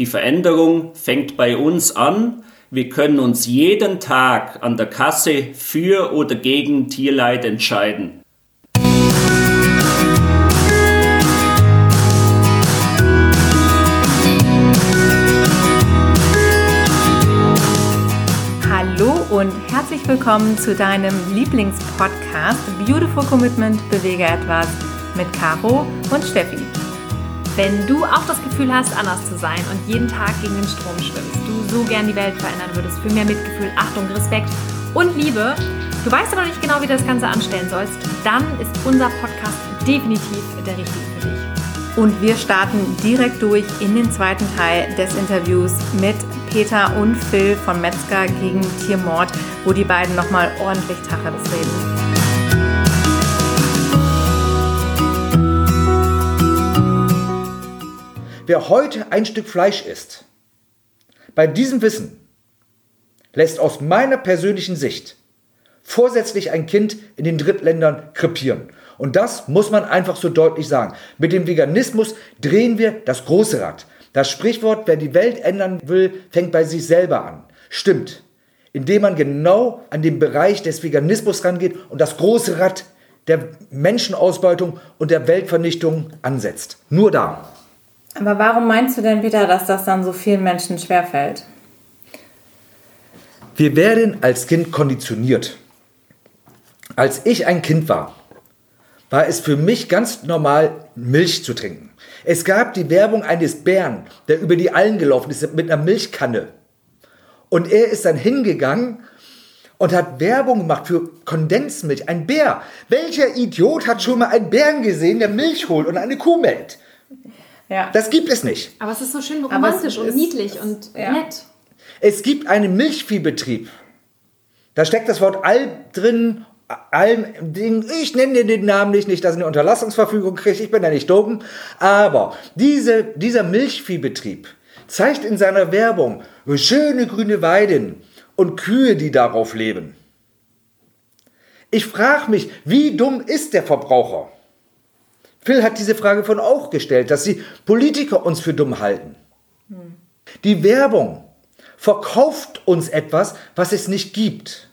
Die Veränderung fängt bei uns an. Wir können uns jeden Tag an der Kasse für oder gegen Tierleid entscheiden. Hallo und herzlich willkommen zu deinem Lieblingspodcast Beautiful Commitment Bewege etwas mit Caro und Steffi. Wenn du auch das Gefühl hast, anders zu sein und jeden Tag gegen den Strom schwimmst, du so gern die Welt verändern würdest für mehr Mitgefühl, Achtung, Respekt und Liebe, du weißt aber nicht genau, wie du das Ganze anstellen sollst, dann ist unser Podcast definitiv der richtige für dich. Und wir starten direkt durch in den zweiten Teil des Interviews mit Peter und Phil von Metzger gegen Tiermord, wo die beiden nochmal ordentlich Tacheles reden. Wer heute ein Stück Fleisch isst, bei diesem Wissen lässt aus meiner persönlichen Sicht vorsätzlich ein Kind in den Drittländern krepieren. Und das muss man einfach so deutlich sagen. Mit dem Veganismus drehen wir das große Rad. Das Sprichwort, wer die Welt ändern will, fängt bei sich selber an. Stimmt. Indem man genau an den Bereich des Veganismus rangeht und das große Rad der Menschenausbeutung und der Weltvernichtung ansetzt. Nur da. Aber warum meinst du denn, Peter, dass das dann so vielen Menschen schwerfällt? Wir werden als Kind konditioniert. Als ich ein Kind war, war es für mich ganz normal, Milch zu trinken. Es gab die Werbung eines Bären, der über die Allen gelaufen ist mit einer Milchkanne. Und er ist dann hingegangen und hat Werbung gemacht für Kondensmilch. Ein Bär. Welcher Idiot hat schon mal einen Bären gesehen, der Milch holt und eine Kuh melkt? Ja. Das gibt es nicht. Aber es ist so schön romantisch und niedlich und ja. nett. Es gibt einen Milchviehbetrieb. Da steckt das Wort Alb drin, Alm, ich nenne dir den Namen nicht, nicht, dass ich eine Unterlassungsverfügung kriege, ich bin ja nicht dumm. Aber diese, dieser Milchviehbetrieb zeigt in seiner Werbung schöne grüne Weiden und Kühe, die darauf leben. Ich frage mich, wie dumm ist der Verbraucher? Phil hat diese Frage von auch gestellt, dass die Politiker uns für dumm halten. Hm. Die Werbung verkauft uns etwas, was es nicht gibt.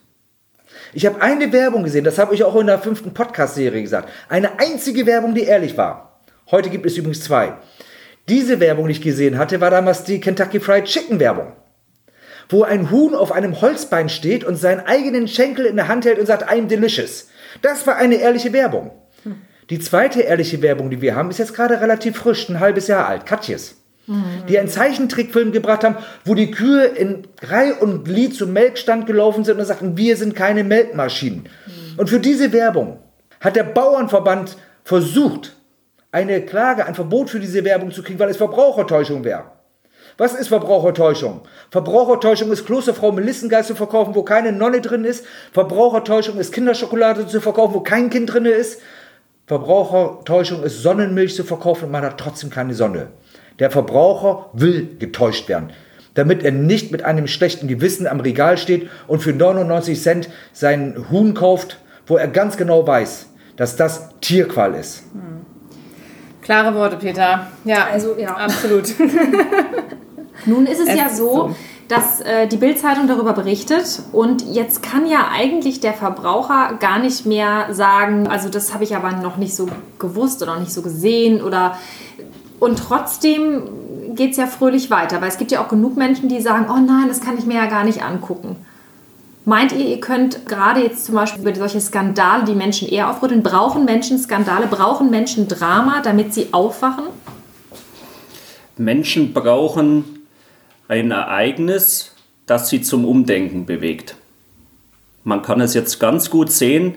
Ich habe eine Werbung gesehen, das habe ich auch in der fünften Podcast-Serie gesagt. Eine einzige Werbung, die ehrlich war. Heute gibt es übrigens zwei. Diese Werbung, die ich gesehen hatte, war damals die Kentucky Fried Chicken Werbung. Wo ein Huhn auf einem Holzbein steht und seinen eigenen Schenkel in der Hand hält und sagt, I'm delicious. Das war eine ehrliche Werbung. Die zweite ehrliche Werbung, die wir haben, ist jetzt gerade relativ frisch, ein halbes Jahr alt. Katjes. Die einen Zeichentrickfilm gebracht haben, wo die Kühe in Reih und Glied zum Melkstand gelaufen sind und sagten, wir sind keine Melkmaschinen. Mhm. Und für diese Werbung hat der Bauernverband versucht, eine Klage, ein Verbot für diese Werbung zu kriegen, weil es Verbrauchertäuschung wäre. Was ist Verbrauchertäuschung? Verbrauchertäuschung ist Klosterfrau Melissengeist zu verkaufen, wo keine Nonne drin ist. Verbrauchertäuschung ist Kinderschokolade zu verkaufen, wo kein Kind drin ist. Verbrauchertäuschung ist Sonnenmilch zu verkaufen und man hat trotzdem keine Sonne. Der Verbraucher will getäuscht werden, damit er nicht mit einem schlechten Gewissen am Regal steht und für 99 Cent seinen Huhn kauft, wo er ganz genau weiß, dass das Tierqual ist. Hm. Klare Worte, Peter. Ja, also ja, absolut. Nun ist es, es ja so, so, dass äh, die Bildzeitung darüber berichtet und jetzt kann ja eigentlich der Verbraucher gar nicht mehr sagen, also das habe ich aber noch nicht so gewusst oder noch nicht so gesehen oder und trotzdem geht es ja fröhlich weiter, weil es gibt ja auch genug Menschen, die sagen, oh nein, das kann ich mir ja gar nicht angucken. Meint ihr, ihr könnt gerade jetzt zum Beispiel über solche Skandale, die Menschen eher aufrütteln, brauchen Menschen Skandale, brauchen Menschen Drama, damit sie aufwachen? Menschen brauchen ein Ereignis, das sie zum Umdenken bewegt. Man kann es jetzt ganz gut sehen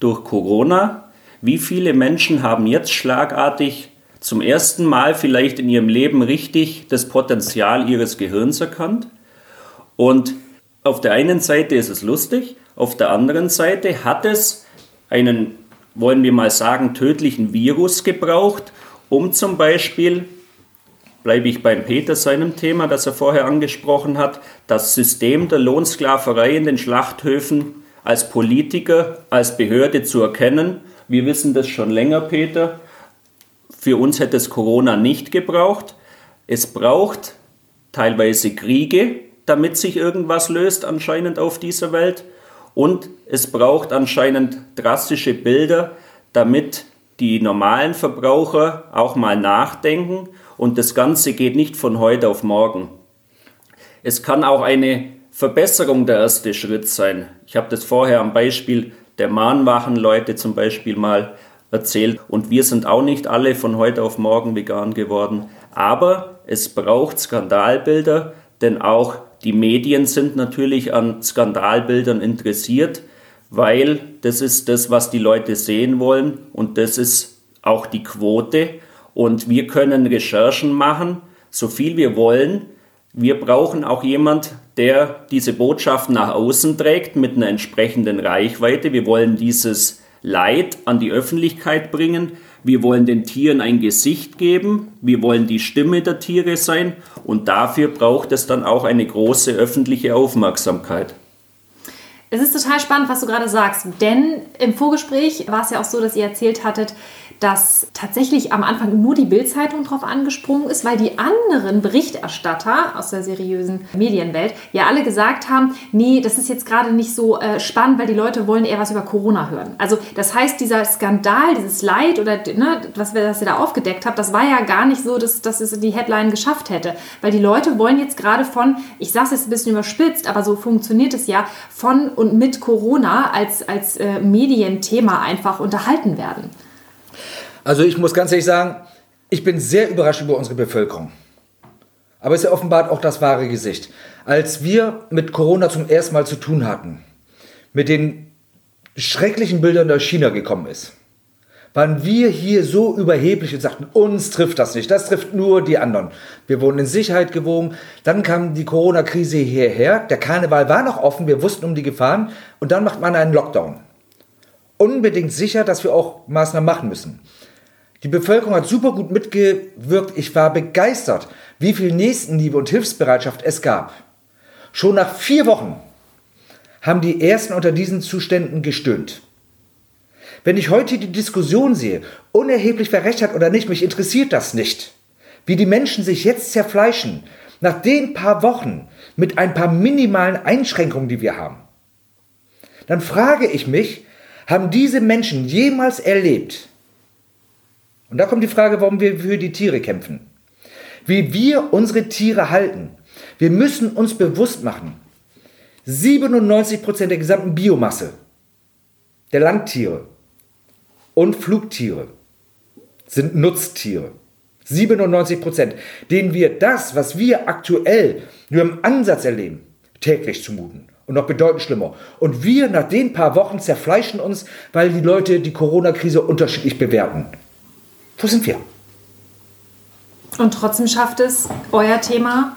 durch Corona. Wie viele Menschen haben jetzt schlagartig zum ersten Mal vielleicht in ihrem Leben richtig das Potenzial ihres Gehirns erkannt? Und auf der einen Seite ist es lustig, auf der anderen Seite hat es einen, wollen wir mal sagen, tödlichen Virus gebraucht, um zum Beispiel bleibe ich beim Peter seinem Thema, das er vorher angesprochen hat, das System der Lohnsklaverei in den Schlachthöfen als Politiker, als Behörde zu erkennen. Wir wissen das schon länger, Peter. Für uns hätte es Corona nicht gebraucht. Es braucht teilweise Kriege, damit sich irgendwas löst anscheinend auf dieser Welt. Und es braucht anscheinend drastische Bilder, damit die normalen Verbraucher auch mal nachdenken. Und das Ganze geht nicht von heute auf morgen. Es kann auch eine Verbesserung der erste Schritt sein. Ich habe das vorher am Beispiel der Mahnwachenleute zum Beispiel mal erzählt. Und wir sind auch nicht alle von heute auf morgen vegan geworden. Aber es braucht Skandalbilder, denn auch die Medien sind natürlich an Skandalbildern interessiert, weil das ist das, was die Leute sehen wollen und das ist auch die Quote. Und wir können Recherchen machen, so viel wir wollen. Wir brauchen auch jemand, der diese Botschaft nach außen trägt mit einer entsprechenden Reichweite. Wir wollen dieses Leid an die Öffentlichkeit bringen. Wir wollen den Tieren ein Gesicht geben. Wir wollen die Stimme der Tiere sein. Und dafür braucht es dann auch eine große öffentliche Aufmerksamkeit. Es ist total spannend, was du gerade sagst, denn im Vorgespräch war es ja auch so, dass ihr erzählt hattet, dass tatsächlich am Anfang nur die Bildzeitung drauf angesprungen ist, weil die anderen Berichterstatter aus der seriösen Medienwelt ja alle gesagt haben, nee, das ist jetzt gerade nicht so äh, spannend, weil die Leute wollen eher was über Corona hören. Also das heißt, dieser Skandal, dieses Leid oder ne, was, wir, was ihr da aufgedeckt habt, das war ja gar nicht so, dass, dass es die Headline geschafft hätte, weil die Leute wollen jetzt gerade von, ich sage es jetzt ein bisschen überspitzt, aber so funktioniert es ja, von und mit Corona als, als äh, Medienthema einfach unterhalten werden. Also ich muss ganz ehrlich sagen, ich bin sehr überrascht über unsere Bevölkerung. Aber es offenbart auch das wahre Gesicht. Als wir mit Corona zum ersten Mal zu tun hatten, mit den schrecklichen Bildern, aus China gekommen ist, waren wir hier so überheblich und sagten, uns trifft das nicht, das trifft nur die anderen. Wir wurden in Sicherheit gewogen, dann kam die Corona-Krise hierher, der Karneval war noch offen, wir wussten um die Gefahren und dann macht man einen Lockdown. Unbedingt sicher, dass wir auch Maßnahmen machen müssen. Die Bevölkerung hat super gut mitgewirkt. Ich war begeistert, wie viel Nächstenliebe und Hilfsbereitschaft es gab. Schon nach vier Wochen haben die Ersten unter diesen Zuständen gestöhnt. Wenn ich heute die Diskussion sehe, unerheblich wer recht hat oder nicht, mich interessiert das nicht. Wie die Menschen sich jetzt zerfleischen, nach den paar Wochen mit ein paar minimalen Einschränkungen, die wir haben. Dann frage ich mich, haben diese Menschen jemals erlebt, und da kommt die Frage, warum wir für die Tiere kämpfen. Wie wir unsere Tiere halten. Wir müssen uns bewusst machen, 97% der gesamten Biomasse der Landtiere und Flugtiere sind Nutztiere. 97% denen wir das, was wir aktuell nur im Ansatz erleben, täglich zumuten. Und noch bedeutend schlimmer. Und wir nach den paar Wochen zerfleischen uns, weil die Leute die Corona-Krise unterschiedlich bewerten. Wo sind wir? Und trotzdem schafft es euer Thema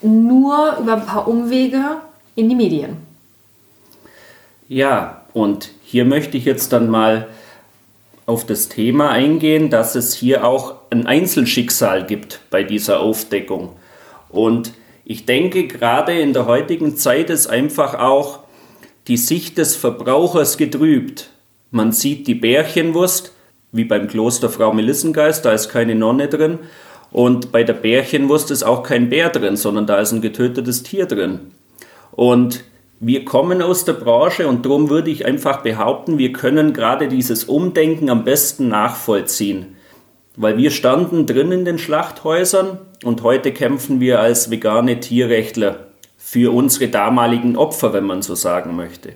nur über ein paar Umwege in die Medien. Ja, und hier möchte ich jetzt dann mal auf das Thema eingehen, dass es hier auch ein Einzelschicksal gibt bei dieser Aufdeckung. Und ich denke, gerade in der heutigen Zeit ist einfach auch die Sicht des Verbrauchers getrübt. Man sieht die Bärchenwurst, wie beim Kloster Frau Melissengeist, da ist keine Nonne drin. Und bei der Bärchenwurst ist auch kein Bär drin, sondern da ist ein getötetes Tier drin. Und wir kommen aus der Branche und darum würde ich einfach behaupten, wir können gerade dieses Umdenken am besten nachvollziehen. Weil wir standen drin in den Schlachthäusern und heute kämpfen wir als vegane Tierrechtler für unsere damaligen Opfer, wenn man so sagen möchte.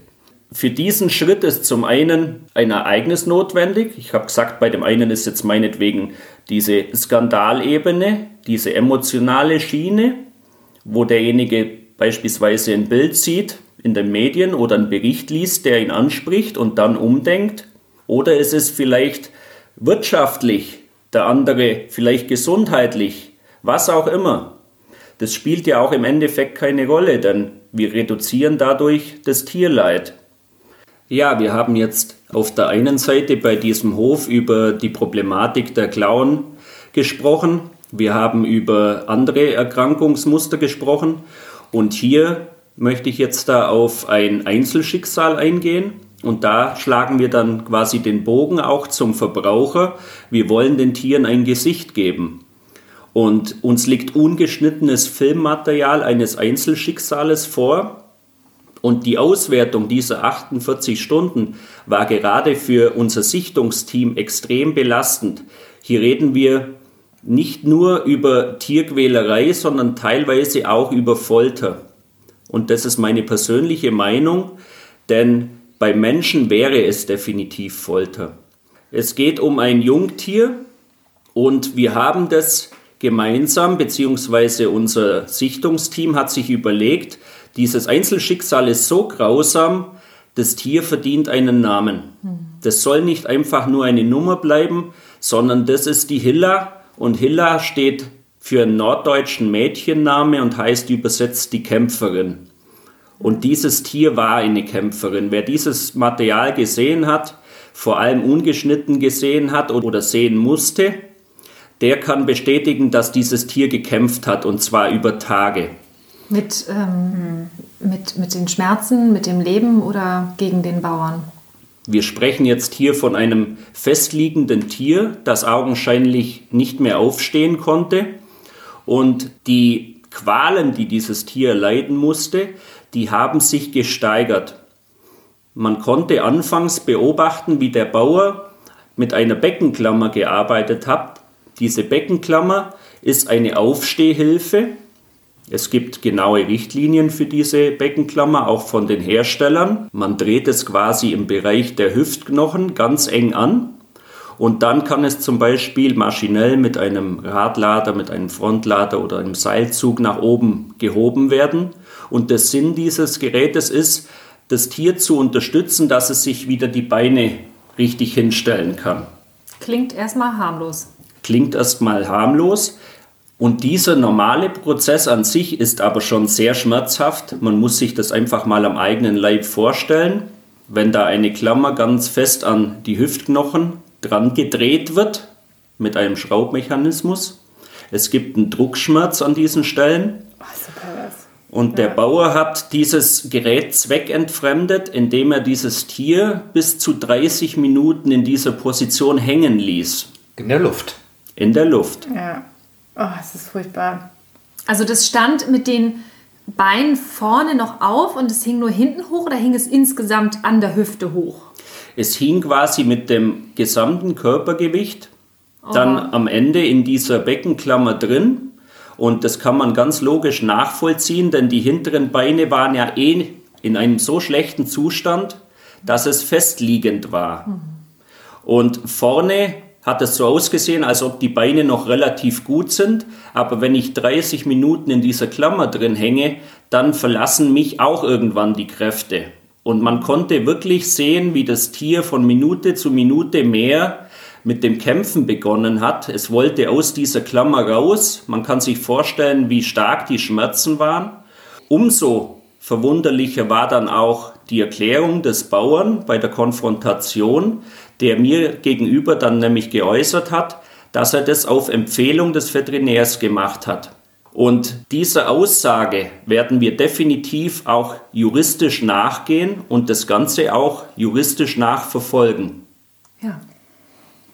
Für diesen Schritt ist zum einen ein Ereignis notwendig. Ich habe gesagt, bei dem einen ist jetzt meinetwegen diese Skandalebene, diese emotionale Schiene, wo derjenige beispielsweise ein Bild sieht in den Medien oder einen Bericht liest, der ihn anspricht und dann umdenkt. Oder es ist vielleicht wirtschaftlich, der andere vielleicht gesundheitlich, was auch immer. Das spielt ja auch im Endeffekt keine Rolle, denn wir reduzieren dadurch das Tierleid. Ja, wir haben jetzt auf der einen Seite bei diesem Hof über die Problematik der Klauen gesprochen. Wir haben über andere Erkrankungsmuster gesprochen. Und hier möchte ich jetzt da auf ein Einzelschicksal eingehen. Und da schlagen wir dann quasi den Bogen auch zum Verbraucher. Wir wollen den Tieren ein Gesicht geben. Und uns liegt ungeschnittenes Filmmaterial eines Einzelschicksales vor. Und die Auswertung dieser 48 Stunden war gerade für unser Sichtungsteam extrem belastend. Hier reden wir nicht nur über Tierquälerei, sondern teilweise auch über Folter. Und das ist meine persönliche Meinung, denn bei Menschen wäre es definitiv Folter. Es geht um ein Jungtier und wir haben das gemeinsam, beziehungsweise unser Sichtungsteam hat sich überlegt, dieses Einzelschicksal ist so grausam, das Tier verdient einen Namen. Das soll nicht einfach nur eine Nummer bleiben, sondern das ist die Hilla und Hilla steht für einen norddeutschen Mädchenname und heißt übersetzt die Kämpferin. Und dieses Tier war eine Kämpferin. Wer dieses Material gesehen hat, vor allem ungeschnitten gesehen hat oder sehen musste, der kann bestätigen, dass dieses Tier gekämpft hat und zwar über Tage. Mit, ähm, mit, mit den Schmerzen, mit dem Leben oder gegen den Bauern? Wir sprechen jetzt hier von einem festliegenden Tier, das augenscheinlich nicht mehr aufstehen konnte. Und die Qualen, die dieses Tier leiden musste, die haben sich gesteigert. Man konnte anfangs beobachten, wie der Bauer mit einer Beckenklammer gearbeitet hat, diese Beckenklammer ist eine Aufstehhilfe. Es gibt genaue Richtlinien für diese Beckenklammer, auch von den Herstellern. Man dreht es quasi im Bereich der Hüftknochen ganz eng an. Und dann kann es zum Beispiel maschinell mit einem Radlader, mit einem Frontlader oder einem Seilzug nach oben gehoben werden. Und der Sinn dieses Gerätes ist, das Tier zu unterstützen, dass es sich wieder die Beine richtig hinstellen kann. Klingt erstmal harmlos klingt erstmal harmlos. Und dieser normale Prozess an sich ist aber schon sehr schmerzhaft. Man muss sich das einfach mal am eigenen Leib vorstellen. Wenn da eine Klammer ganz fest an die Hüftknochen dran gedreht wird mit einem Schraubmechanismus. Es gibt einen Druckschmerz an diesen Stellen. Und der Bauer hat dieses Gerät zweckentfremdet, indem er dieses Tier bis zu 30 Minuten in dieser Position hängen ließ. In der Luft in der Luft. Ja. Oh, es ist furchtbar. Also das stand mit den Beinen vorne noch auf und es hing nur hinten hoch oder hing es insgesamt an der Hüfte hoch? Es hing quasi mit dem gesamten Körpergewicht dann oh. am Ende in dieser Beckenklammer drin. Und das kann man ganz logisch nachvollziehen, denn die hinteren Beine waren ja eh in einem so schlechten Zustand, dass es festliegend war. Und vorne hat es so ausgesehen, als ob die Beine noch relativ gut sind. Aber wenn ich 30 Minuten in dieser Klammer drin hänge, dann verlassen mich auch irgendwann die Kräfte. Und man konnte wirklich sehen, wie das Tier von Minute zu Minute mehr mit dem Kämpfen begonnen hat. Es wollte aus dieser Klammer raus. Man kann sich vorstellen, wie stark die Schmerzen waren. Umso verwunderlicher war dann auch die Erklärung des Bauern bei der Konfrontation, der mir gegenüber dann nämlich geäußert hat, dass er das auf Empfehlung des Veterinärs gemacht hat. Und dieser Aussage werden wir definitiv auch juristisch nachgehen und das Ganze auch juristisch nachverfolgen. Ja.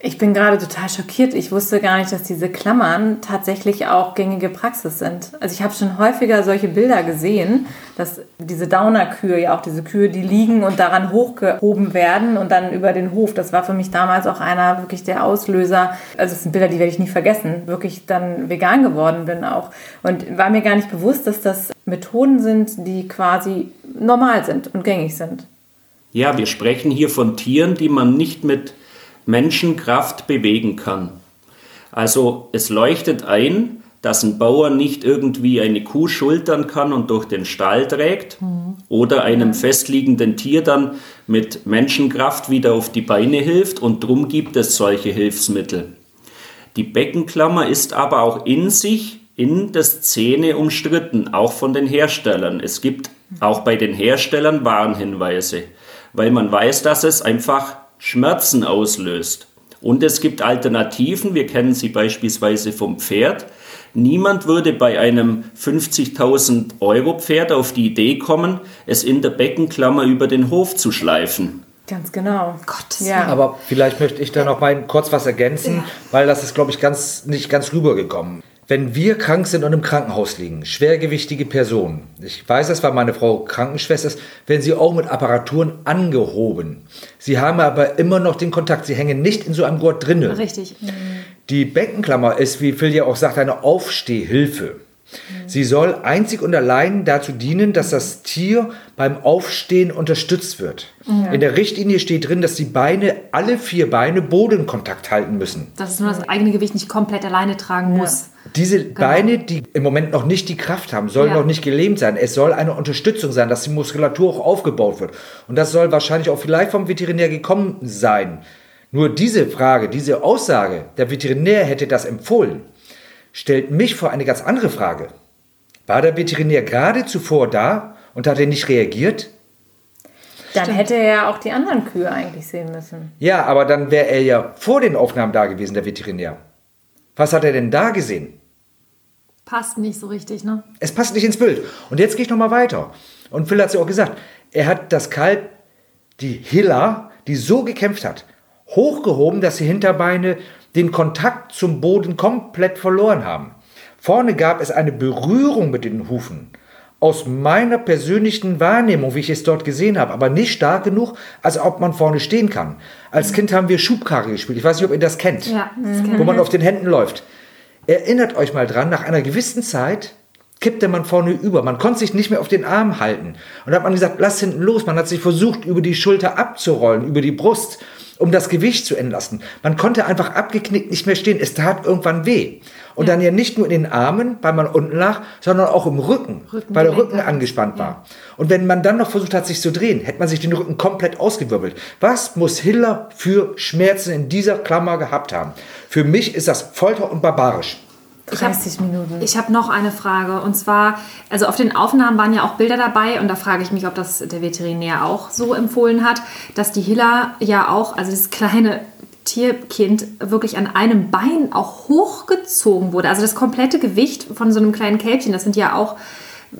Ich bin gerade total schockiert. Ich wusste gar nicht, dass diese Klammern tatsächlich auch gängige Praxis sind. Also ich habe schon häufiger solche Bilder gesehen, dass diese Downer-Kühe, ja auch diese Kühe, die liegen und daran hochgehoben werden und dann über den Hof. Das war für mich damals auch einer wirklich der Auslöser. Also es sind Bilder, die werde ich nie vergessen. Wirklich dann vegan geworden bin auch. Und war mir gar nicht bewusst, dass das Methoden sind, die quasi normal sind und gängig sind. Ja, wir sprechen hier von Tieren, die man nicht mit Menschenkraft bewegen kann. Also es leuchtet ein, dass ein Bauer nicht irgendwie eine Kuh schultern kann und durch den Stall trägt mhm. oder einem festliegenden Tier dann mit Menschenkraft wieder auf die Beine hilft und drum gibt es solche Hilfsmittel. Die Beckenklammer ist aber auch in sich in der Szene umstritten, auch von den Herstellern. Es gibt auch bei den Herstellern Warnhinweise, weil man weiß, dass es einfach Schmerzen auslöst. Und es gibt Alternativen, wir kennen sie beispielsweise vom Pferd. Niemand würde bei einem 50.000 Euro Pferd auf die Idee kommen, es in der Beckenklammer über den Hof zu schleifen. Ganz genau. Gott, ja. Aber vielleicht möchte ich da noch mal kurz was ergänzen, ja. weil das ist, glaube ich, ganz, nicht ganz rübergekommen. Wenn wir krank sind und im Krankenhaus liegen, schwergewichtige Personen, ich weiß, das war meine Frau Krankenschwester, werden sie auch mit Apparaturen angehoben. Sie haben aber immer noch den Kontakt, sie hängen nicht in so einem Gurt drinne. Richtig. Die Beckenklammer ist, wie Phil ja auch sagt, eine Aufstehhilfe. Sie soll einzig und allein dazu dienen, dass das Tier beim Aufstehen unterstützt wird. In der Richtlinie steht drin, dass die Beine, alle vier Beine Bodenkontakt halten müssen. Dass es nur das eigene Gewicht nicht komplett alleine tragen muss. Diese Beine, die im Moment noch nicht die Kraft haben, sollen Ja. noch nicht gelähmt sein. Es soll eine Unterstützung sein, dass die Muskulatur auch aufgebaut wird. Und das soll wahrscheinlich auch vielleicht vom Veterinär gekommen sein. Nur diese Frage, diese Aussage, der Veterinär hätte das empfohlen, stellt mich vor eine ganz andere Frage. War der Veterinär gerade zuvor da und hat er nicht reagiert? Dann hätte er ja auch die anderen Kühe eigentlich sehen müssen. Ja, aber dann wäre er ja vor den Aufnahmen da gewesen, der Veterinär. Was hat er denn da gesehen? Passt nicht so richtig, ne? Es passt nicht ins Bild. Und jetzt gehe ich nochmal weiter. Und Phil hat es ja auch gesagt. Er hat das Kalb, die Hilla, die so gekämpft hat, hochgehoben, dass die Hinterbeine den Kontakt zum Boden komplett verloren haben. Vorne gab es eine Berührung mit den Hufen. Aus meiner persönlichen Wahrnehmung, wie ich es dort gesehen habe, aber nicht stark genug, als ob man vorne stehen kann. Als Kind haben wir Schubkarre gespielt. Ich weiß nicht, ob ihr das kennt Ja, das kenn wo man auf den Händen läuft. Erinnert euch mal dran, nach einer gewissen Zeit kippte man vorne über. Man konnte sich nicht mehr auf den Arm halten. Und da hat man gesagt, lass hinten los. Man hat sich versucht, über die Schulter abzurollen, über die Brust, um das Gewicht zu entlasten. Man konnte einfach abgeknickt nicht mehr stehen. Es tat irgendwann weh. Und dann ja nicht nur in den Armen, weil man unten lag, sondern auch im Rücken, Rückengelenk, weil der Rücken ja. angespannt war. Und wenn man dann noch versucht hat, sich zu drehen, hätte man sich den Rücken komplett ausgewirbelt. Was muss Hiller für Schmerzen in dieser Klammer gehabt haben? Für mich ist das Folter und barbarisch. 30 Minuten. Ich habe noch eine Frage und zwar, also auf den Aufnahmen waren ja auch Bilder dabei und da frage ich mich, ob das der Veterinär auch so empfohlen hat, dass die Hilla ja auch, also das kleine Tierkind wirklich an einem Bein auch hochgezogen wurde. Also das komplette Gewicht von so einem kleinen Kälbchen, das sind ja auch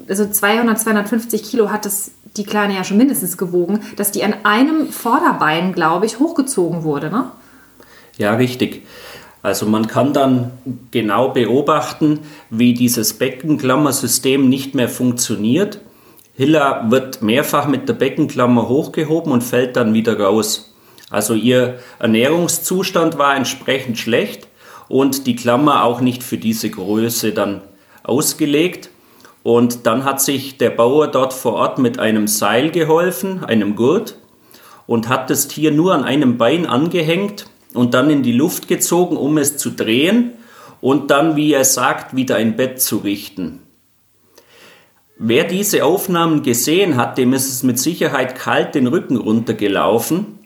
also 200, 250 Kilo hat das die Kleine ja schon mindestens gewogen, dass die an einem Vorderbein, glaube ich, hochgezogen wurde, ne? Ja, richtig. Also man kann dann genau beobachten, wie dieses Beckenklammersystem nicht mehr funktioniert. Hilla wird mehrfach mit der Beckenklammer hochgehoben und fällt dann wieder raus. Also ihr Ernährungszustand war entsprechend schlecht und die Klammer auch nicht für diese Größe dann ausgelegt. Und dann hat sich der Bauer dort vor Ort mit einem Seil geholfen, einem Gurt, und hat das Tier nur an einem Bein angehängt und dann in die Luft gezogen, um es zu drehen und dann, wie er sagt, wieder ein Bett zu richten. Wer diese Aufnahmen gesehen hat, dem ist es mit Sicherheit kalt den Rücken runtergelaufen,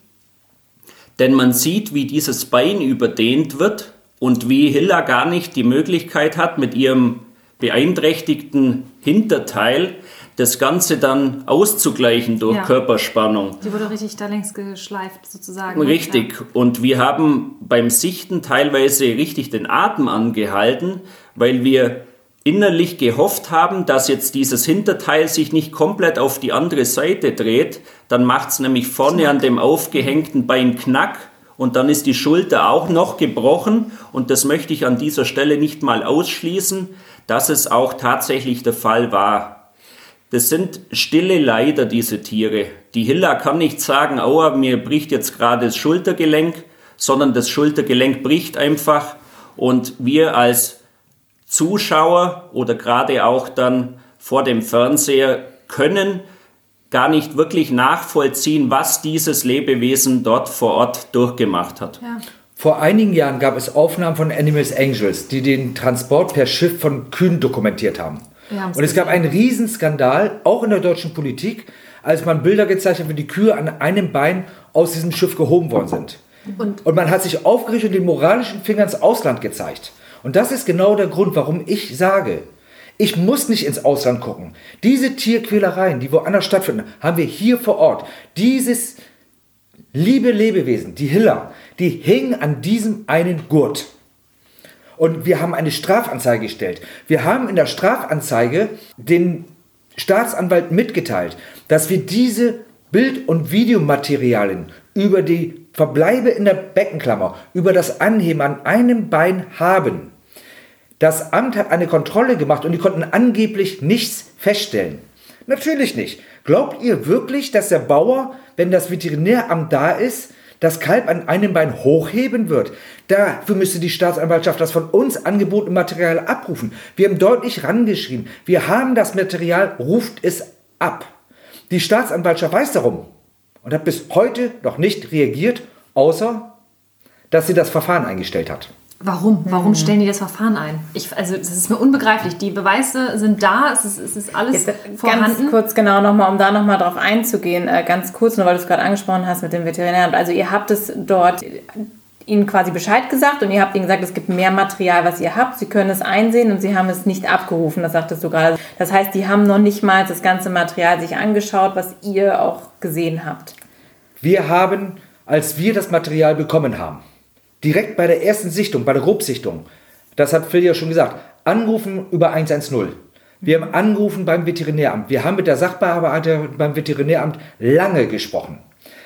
denn man sieht, wie dieses Bein überdehnt wird und wie Hilla gar nicht die Möglichkeit hat, mit ihrem beeinträchtigten Hinterteil das Ganze dann auszugleichen durch Ja. Körperspannung. Die wurde richtig da längs geschleift sozusagen. Richtig. Und wir haben beim Sichten teilweise richtig den Atem angehalten, weil wir innerlich gehofft haben, dass jetzt dieses Hinterteil sich nicht komplett auf die andere Seite dreht. Dann macht es nämlich vorne an dem aufgehängten Bein Knack und dann ist die Schulter auch noch gebrochen. Und das möchte ich an dieser Stelle nicht mal ausschließen, dass es auch tatsächlich der Fall war. Das sind stille Leider, diese Tiere. Die Hilla kann nicht sagen, aua, mir bricht jetzt gerade das Schultergelenk, sondern das Schultergelenk bricht einfach und wir als Zuschauer oder gerade auch dann vor dem Fernseher können gar nicht wirklich nachvollziehen, was dieses Lebewesen dort vor Ort durchgemacht hat. Ja. Vor einigen Jahren gab es Aufnahmen von Animals Angels, die den Transport per Schiff von Kühen dokumentiert haben. Und es gab einen Riesenskandal, auch in der deutschen Politik, als man Bilder gezeigt hat, wie die Kühe an einem Bein aus diesem Schiff gehoben worden sind. Und- Und man hat sich aufgerichtet und den moralischen Finger ins Ausland gezeigt. Und das ist genau der Grund, warum ich sage, ich muss nicht ins Ausland gucken. Diese Tierquälereien, die woanders stattfinden, haben wir hier vor Ort. Dieses liebe Lebewesen, die Hiller, die hingen an diesem einen Gurt. Und wir haben eine Strafanzeige gestellt. Wir haben in der Strafanzeige den Staatsanwalt mitgeteilt, dass wir diese Bild- und Videomaterialien über die Verbleibe in der Beckenklammer, über das Anheben an einem Bein haben. Das Amt hat eine Kontrolle gemacht und die konnten angeblich nichts feststellen. Natürlich nicht. Glaubt ihr wirklich, dass der Bauer, wenn das Veterinäramt da ist, das Kalb an einem Bein hochheben wird? Dafür müsste die Staatsanwaltschaft das von uns angebotene Material abrufen. Wir haben deutlich rangeschrieben. Wir haben das Material, ruft es ab. Die Staatsanwaltschaft weiß darum und hat bis heute noch nicht reagiert, außer dass sie das Verfahren eingestellt hat. Warum? Warum stellen die das Verfahren ein? Ich, also das ist mir unbegreiflich. Die Beweise sind da, es ist, es ist alles Jetzt, vorhanden. Ganz kurz genau nochmal, um da nochmal drauf einzugehen, äh, ganz kurz, nur weil du es gerade angesprochen hast mit dem Veterinäramt. Also ihr habt es dort ihnen quasi Bescheid gesagt und ihr habt ihnen gesagt, es gibt mehr Material, was ihr habt. Sie können es einsehen und sie haben es nicht abgerufen, das sagtest du gerade. Das heißt, die haben noch nicht mal das ganze Material sich angeschaut, was ihr auch gesehen habt. Wir haben, als wir das Material bekommen haben, direkt bei der ersten Sichtung, bei der Grobsichtung, das hat Phil ja schon gesagt, angerufen über 110. Wir haben angerufen beim Veterinäramt. Wir haben mit der Sachbearbeiterin beim Veterinäramt lange gesprochen.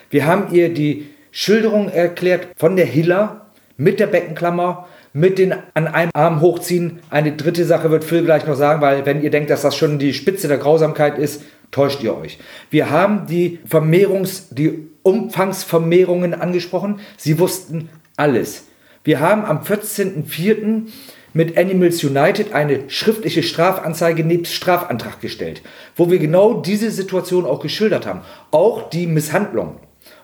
Wir haben ihr die Schilderung erklärt von der Hiller mit der Beckenklammer, mit den an einem Arm hochziehen. Eine dritte Sache wird Phil gleich noch sagen, weil wenn ihr denkt, dass das schon die Spitze der Grausamkeit ist, täuscht ihr euch. Wir haben die Vermehrungs, die Umfangsvermehrungen angesprochen. Sie wussten alles. Wir haben am 14.04. mit Animals United eine schriftliche Strafanzeige nebst Strafantrag gestellt, wo wir genau diese Situation auch geschildert haben. Auch die Misshandlung.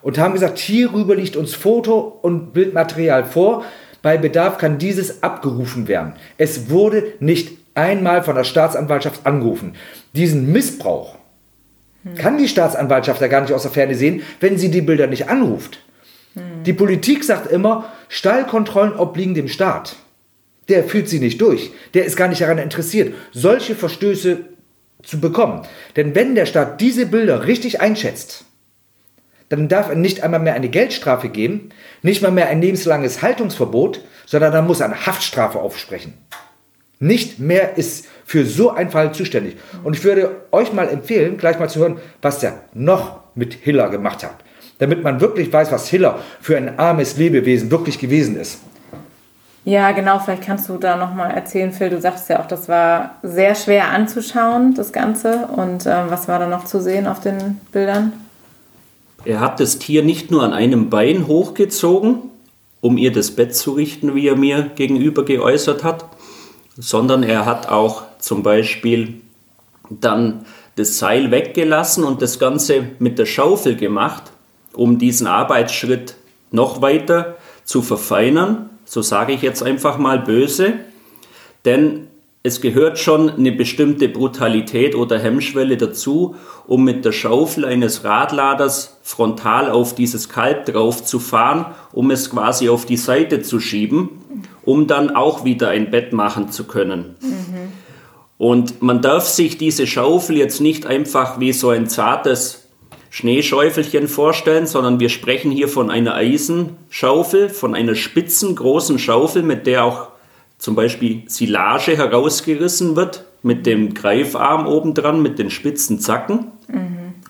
Und haben gesagt, hierüber liegt uns Foto und Bildmaterial vor. Bei Bedarf kann dieses abgerufen werden. Es wurde nicht einmal von der Staatsanwaltschaft angerufen. Diesen Missbrauch kann die Staatsanwaltschaft ja gar nicht aus der Ferne sehen, wenn sie die Bilder nicht anruft. Die Politik sagt immer, Stallkontrollen obliegen dem Staat. Der führt sie nicht durch. Der ist gar nicht daran interessiert, solche Verstöße zu bekommen. Denn wenn der Staat diese Bilder richtig einschätzt, dann darf er nicht einmal mehr eine Geldstrafe geben, nicht mal mehr ein lebenslanges Haltungsverbot, sondern dann muss er eine Haftstrafe aufsprechen. Nicht mehr ist für so einen Fall zuständig. Und ich würde euch mal empfehlen, gleich mal zu hören, was der noch mit Hiller gemacht hat damit man wirklich weiß, was Hiller für ein armes Lebewesen wirklich gewesen ist. Ja, genau, vielleicht kannst du da nochmal erzählen, Phil. Du sagst ja auch, das war sehr schwer anzuschauen, das Ganze. Und äh, was war da noch zu sehen auf den Bildern? Er hat das Tier nicht nur an einem Bein hochgezogen, um ihr das Bett zu richten, wie er mir gegenüber geäußert hat, sondern er hat auch zum Beispiel dann das Seil weggelassen und das Ganze mit der Schaufel gemacht um diesen Arbeitsschritt noch weiter zu verfeinern, so sage ich jetzt einfach mal böse, denn es gehört schon eine bestimmte Brutalität oder Hemmschwelle dazu, um mit der Schaufel eines Radladers frontal auf dieses Kalb drauf zu fahren, um es quasi auf die Seite zu schieben, um dann auch wieder ein Bett machen zu können. Mhm. Und man darf sich diese Schaufel jetzt nicht einfach wie so ein zartes Schneeschäufelchen vorstellen, sondern wir sprechen hier von einer Eisenschaufel, von einer spitzen großen Schaufel, mit der auch zum Beispiel Silage herausgerissen wird, mit dem Greifarm obendran, mit den spitzen Zacken.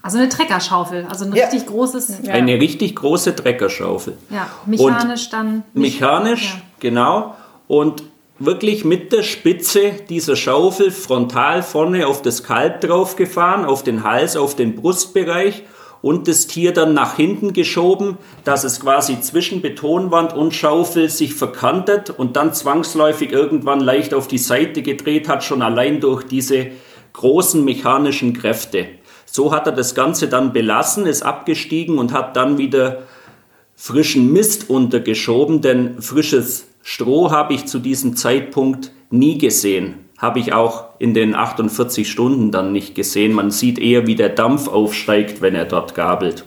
Also eine Treckerschaufel, also ein ja. richtig großes. Ja. Eine richtig große Treckerschaufel. Ja, mechanisch Und dann. Mechanisch, ja. genau. Und wirklich mit der Spitze dieser Schaufel frontal vorne auf das Kalb draufgefahren, auf den Hals, auf den Brustbereich und das Tier dann nach hinten geschoben, dass es quasi zwischen Betonwand und Schaufel sich verkantet und dann zwangsläufig irgendwann leicht auf die Seite gedreht hat, schon allein durch diese großen mechanischen Kräfte. So hat er das Ganze dann belassen, ist abgestiegen und hat dann wieder frischen Mist untergeschoben, denn frisches Stroh habe ich zu diesem Zeitpunkt nie gesehen. Habe ich auch in den 48 Stunden dann nicht gesehen. Man sieht eher, wie der Dampf aufsteigt, wenn er dort gabelt.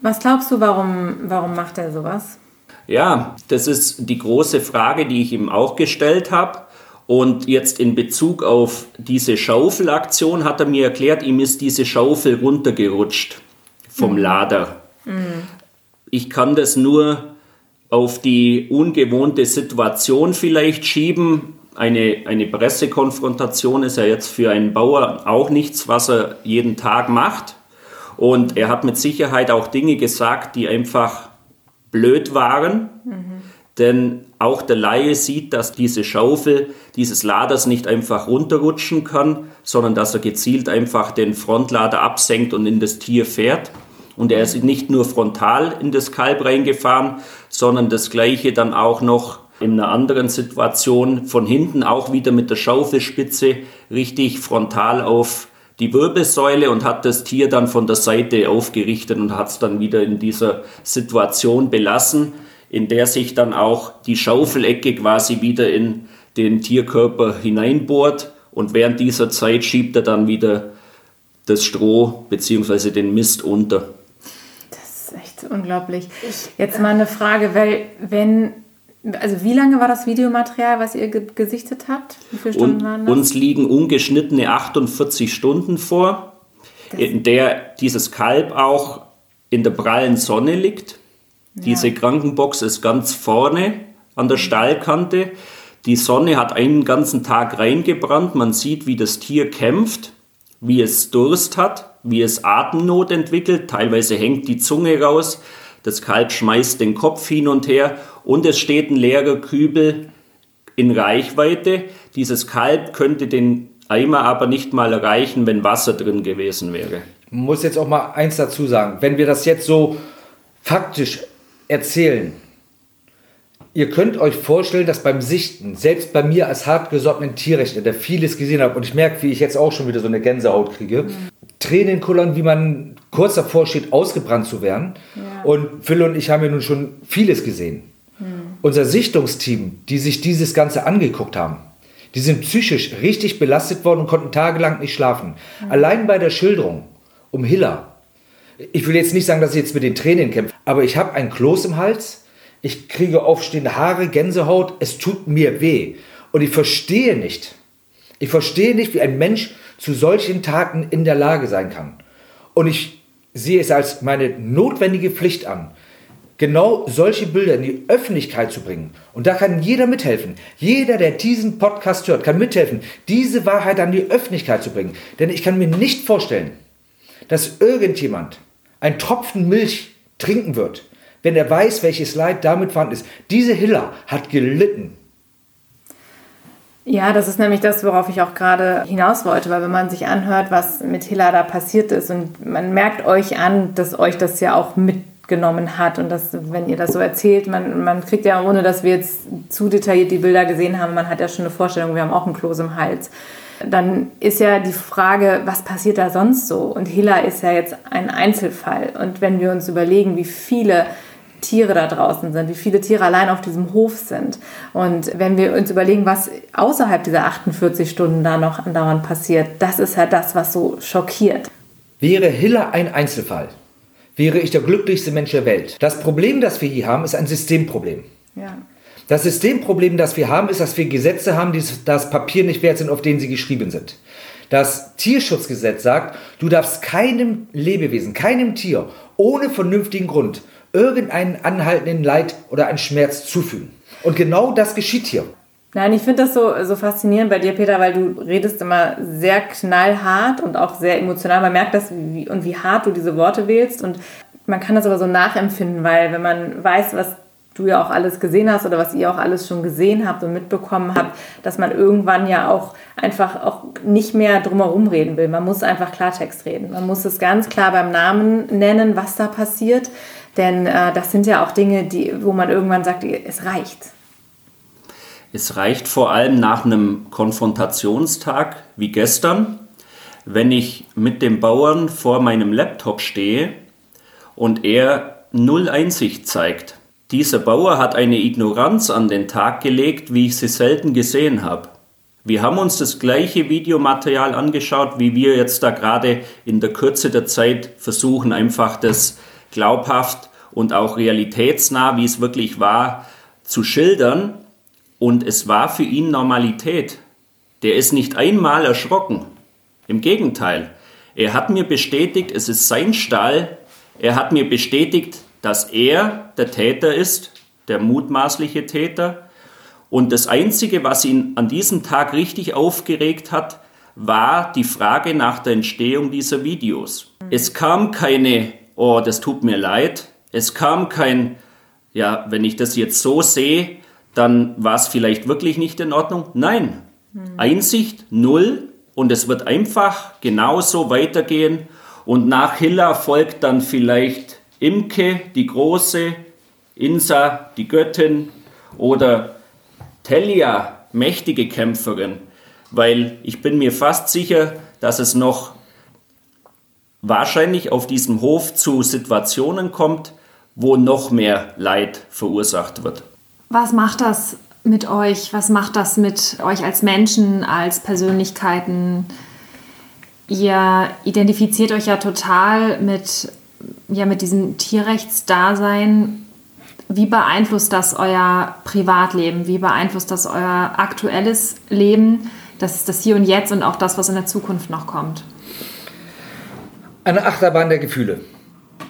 Was glaubst du, warum, warum macht er sowas? Ja, das ist die große Frage, die ich ihm auch gestellt habe. Und jetzt in Bezug auf diese Schaufelaktion hat er mir erklärt, ihm ist diese Schaufel runtergerutscht vom mhm. Lader. Mhm. Ich kann das nur auf die ungewohnte Situation vielleicht schieben. Eine, eine Pressekonfrontation ist ja jetzt für einen Bauer auch nichts, was er jeden Tag macht. Und er hat mit Sicherheit auch Dinge gesagt, die einfach blöd waren. Mhm. Denn auch der Laie sieht, dass diese Schaufel dieses Laders nicht einfach runterrutschen kann, sondern dass er gezielt einfach den Frontlader absenkt und in das Tier fährt. Und er ist nicht nur frontal in das Kalb reingefahren, sondern das gleiche dann auch noch in einer anderen Situation von hinten auch wieder mit der Schaufelspitze richtig frontal auf die Wirbelsäule und hat das Tier dann von der Seite aufgerichtet und hat es dann wieder in dieser Situation belassen, in der sich dann auch die Schaufelecke quasi wieder in den Tierkörper hineinbohrt und während dieser Zeit schiebt er dann wieder das Stroh bzw. den Mist unter. Echt unglaublich. Jetzt mal eine Frage, weil wenn also wie lange war das Videomaterial, was ihr ge gesichtet habt? Wie viele Stunden waren das? Uns liegen ungeschnittene 48 Stunden vor, das in der dieses Kalb auch in der prallen Sonne liegt. Ja. Diese Krankenbox ist ganz vorne an der Stallkante. Die Sonne hat einen ganzen Tag reingebrannt. Man sieht, wie das Tier kämpft, wie es Durst hat, wie es Atemnot entwickelt. Teilweise hängt die Zunge raus. Das Kalb schmeißt den Kopf hin und her und es steht ein leerer Kübel in Reichweite. Dieses Kalb könnte den Eimer aber nicht mal erreichen, wenn Wasser drin gewesen wäre. Ich muss jetzt auch mal eins dazu sagen. Wenn wir das jetzt so faktisch erzählen, ihr könnt euch vorstellen, dass beim Sichten, selbst bei mir als hartgesottenen Tierrechtler, der vieles gesehen hat, und ich merke, wie ich jetzt auch schon wieder so eine Gänsehaut kriege, mhm. Tränen kullern, wie man kurz davor steht, ausgebrannt zu werden. Ja. Und Phil und ich haben ja nun schon vieles gesehen. Mhm. Unser Sichtungsteam, die sich dieses Ganze angeguckt haben, die sind psychisch richtig belastet worden und konnten tagelang nicht schlafen. Mhm. Allein bei der Schilderung um Hiller. Ich will jetzt nicht sagen, dass ich jetzt mit den Tränen kämpfe, aber ich habe ein Kloß im Hals, ich kriege aufstehende Haare, Gänsehaut, es tut mir weh. Und ich verstehe nicht, ich verstehe nicht, wie ein Mensch zu solchen Taten in der Lage sein kann. Und ich sehe es als meine notwendige Pflicht an, genau solche Bilder in die Öffentlichkeit zu bringen. Und da kann jeder mithelfen. Jeder, der diesen Podcast hört, kann mithelfen, diese Wahrheit an die Öffentlichkeit zu bringen. Denn ich kann mir nicht vorstellen, dass irgendjemand ein Tropfen Milch trinken wird, wenn er weiß, welches Leid damit vorhanden ist. Diese Hiller hat gelitten. Ja, das ist nämlich das, worauf ich auch gerade hinaus wollte, weil wenn man sich anhört, was mit Hilla da passiert ist und man merkt euch an, dass euch das ja auch mit genommen hat. Und das, wenn ihr das so erzählt, man, man kriegt ja, ohne dass wir jetzt zu detailliert die Bilder gesehen haben, man hat ja schon eine Vorstellung, wir haben auch einen Kloß im Hals. Dann ist ja die Frage, was passiert da sonst so? Und Hilla ist ja jetzt ein Einzelfall. Und wenn wir uns überlegen, wie viele Tiere da draußen sind, wie viele Tiere allein auf diesem Hof sind. Und wenn wir uns überlegen, was außerhalb dieser 48 Stunden da noch andauernd passiert, das ist ja das, was so schockiert. Wäre Hilla ein Einzelfall, wäre ich der glücklichste Mensch der Welt. Das Problem, das wir hier haben, ist ein Systemproblem. Ja. Das Systemproblem, das wir haben, ist, dass wir Gesetze haben, die das Papier nicht wert sind, auf denen sie geschrieben sind. Das Tierschutzgesetz sagt, du darfst keinem Lebewesen, keinem Tier ohne vernünftigen Grund irgendeinen anhaltenden Leid oder einen Schmerz zufügen. Und genau das geschieht hier. Nein, ich finde das so, so faszinierend bei dir, Peter, weil du redest immer sehr knallhart und auch sehr emotional. Man merkt das wie, und wie hart du diese Worte wählst. Und man kann das aber so nachempfinden, weil wenn man weiß, was du ja auch alles gesehen hast oder was ihr auch alles schon gesehen habt und mitbekommen habt, dass man irgendwann ja auch einfach auch nicht mehr drumherum reden will. Man muss einfach Klartext reden. Man muss es ganz klar beim Namen nennen, was da passiert. Denn äh, das sind ja auch Dinge, die, wo man irgendwann sagt, es reicht. Es reicht vor allem nach einem Konfrontationstag wie gestern, wenn ich mit dem Bauern vor meinem Laptop stehe und er null Einsicht zeigt. Dieser Bauer hat eine Ignoranz an den Tag gelegt, wie ich sie selten gesehen habe. Wir haben uns das gleiche Videomaterial angeschaut, wie wir jetzt da gerade in der Kürze der Zeit versuchen, einfach das glaubhaft und auch realitätsnah, wie es wirklich war, zu schildern. Und es war für ihn Normalität. Der ist nicht einmal erschrocken. Im Gegenteil. Er hat mir bestätigt, es ist sein Stall. Er hat mir bestätigt, dass er der Täter ist, der mutmaßliche Täter. Und das Einzige, was ihn an diesem Tag richtig aufgeregt hat, war die Frage nach der Entstehung dieser Videos. Es kam keine, oh, das tut mir leid. Es kam kein, ja, wenn ich das jetzt so sehe, dann war es vielleicht wirklich nicht in Ordnung. Nein, hm. Einsicht null und es wird einfach genauso weitergehen. Und nach Hilla folgt dann vielleicht Imke, die Große, Insa, die Göttin oder Telia, mächtige Kämpferin. Weil ich bin mir fast sicher, dass es noch wahrscheinlich auf diesem Hof zu Situationen kommt, wo noch mehr Leid verursacht wird. Was macht das mit euch? Was macht das mit euch als Menschen, als Persönlichkeiten? Ihr identifiziert euch ja total mit, ja, mit diesem Tierrechtsdasein. Wie beeinflusst das euer Privatleben? Wie beeinflusst das euer aktuelles Leben? Das ist das Hier und Jetzt und auch das, was in der Zukunft noch kommt. Eine Achterbahn der Gefühle.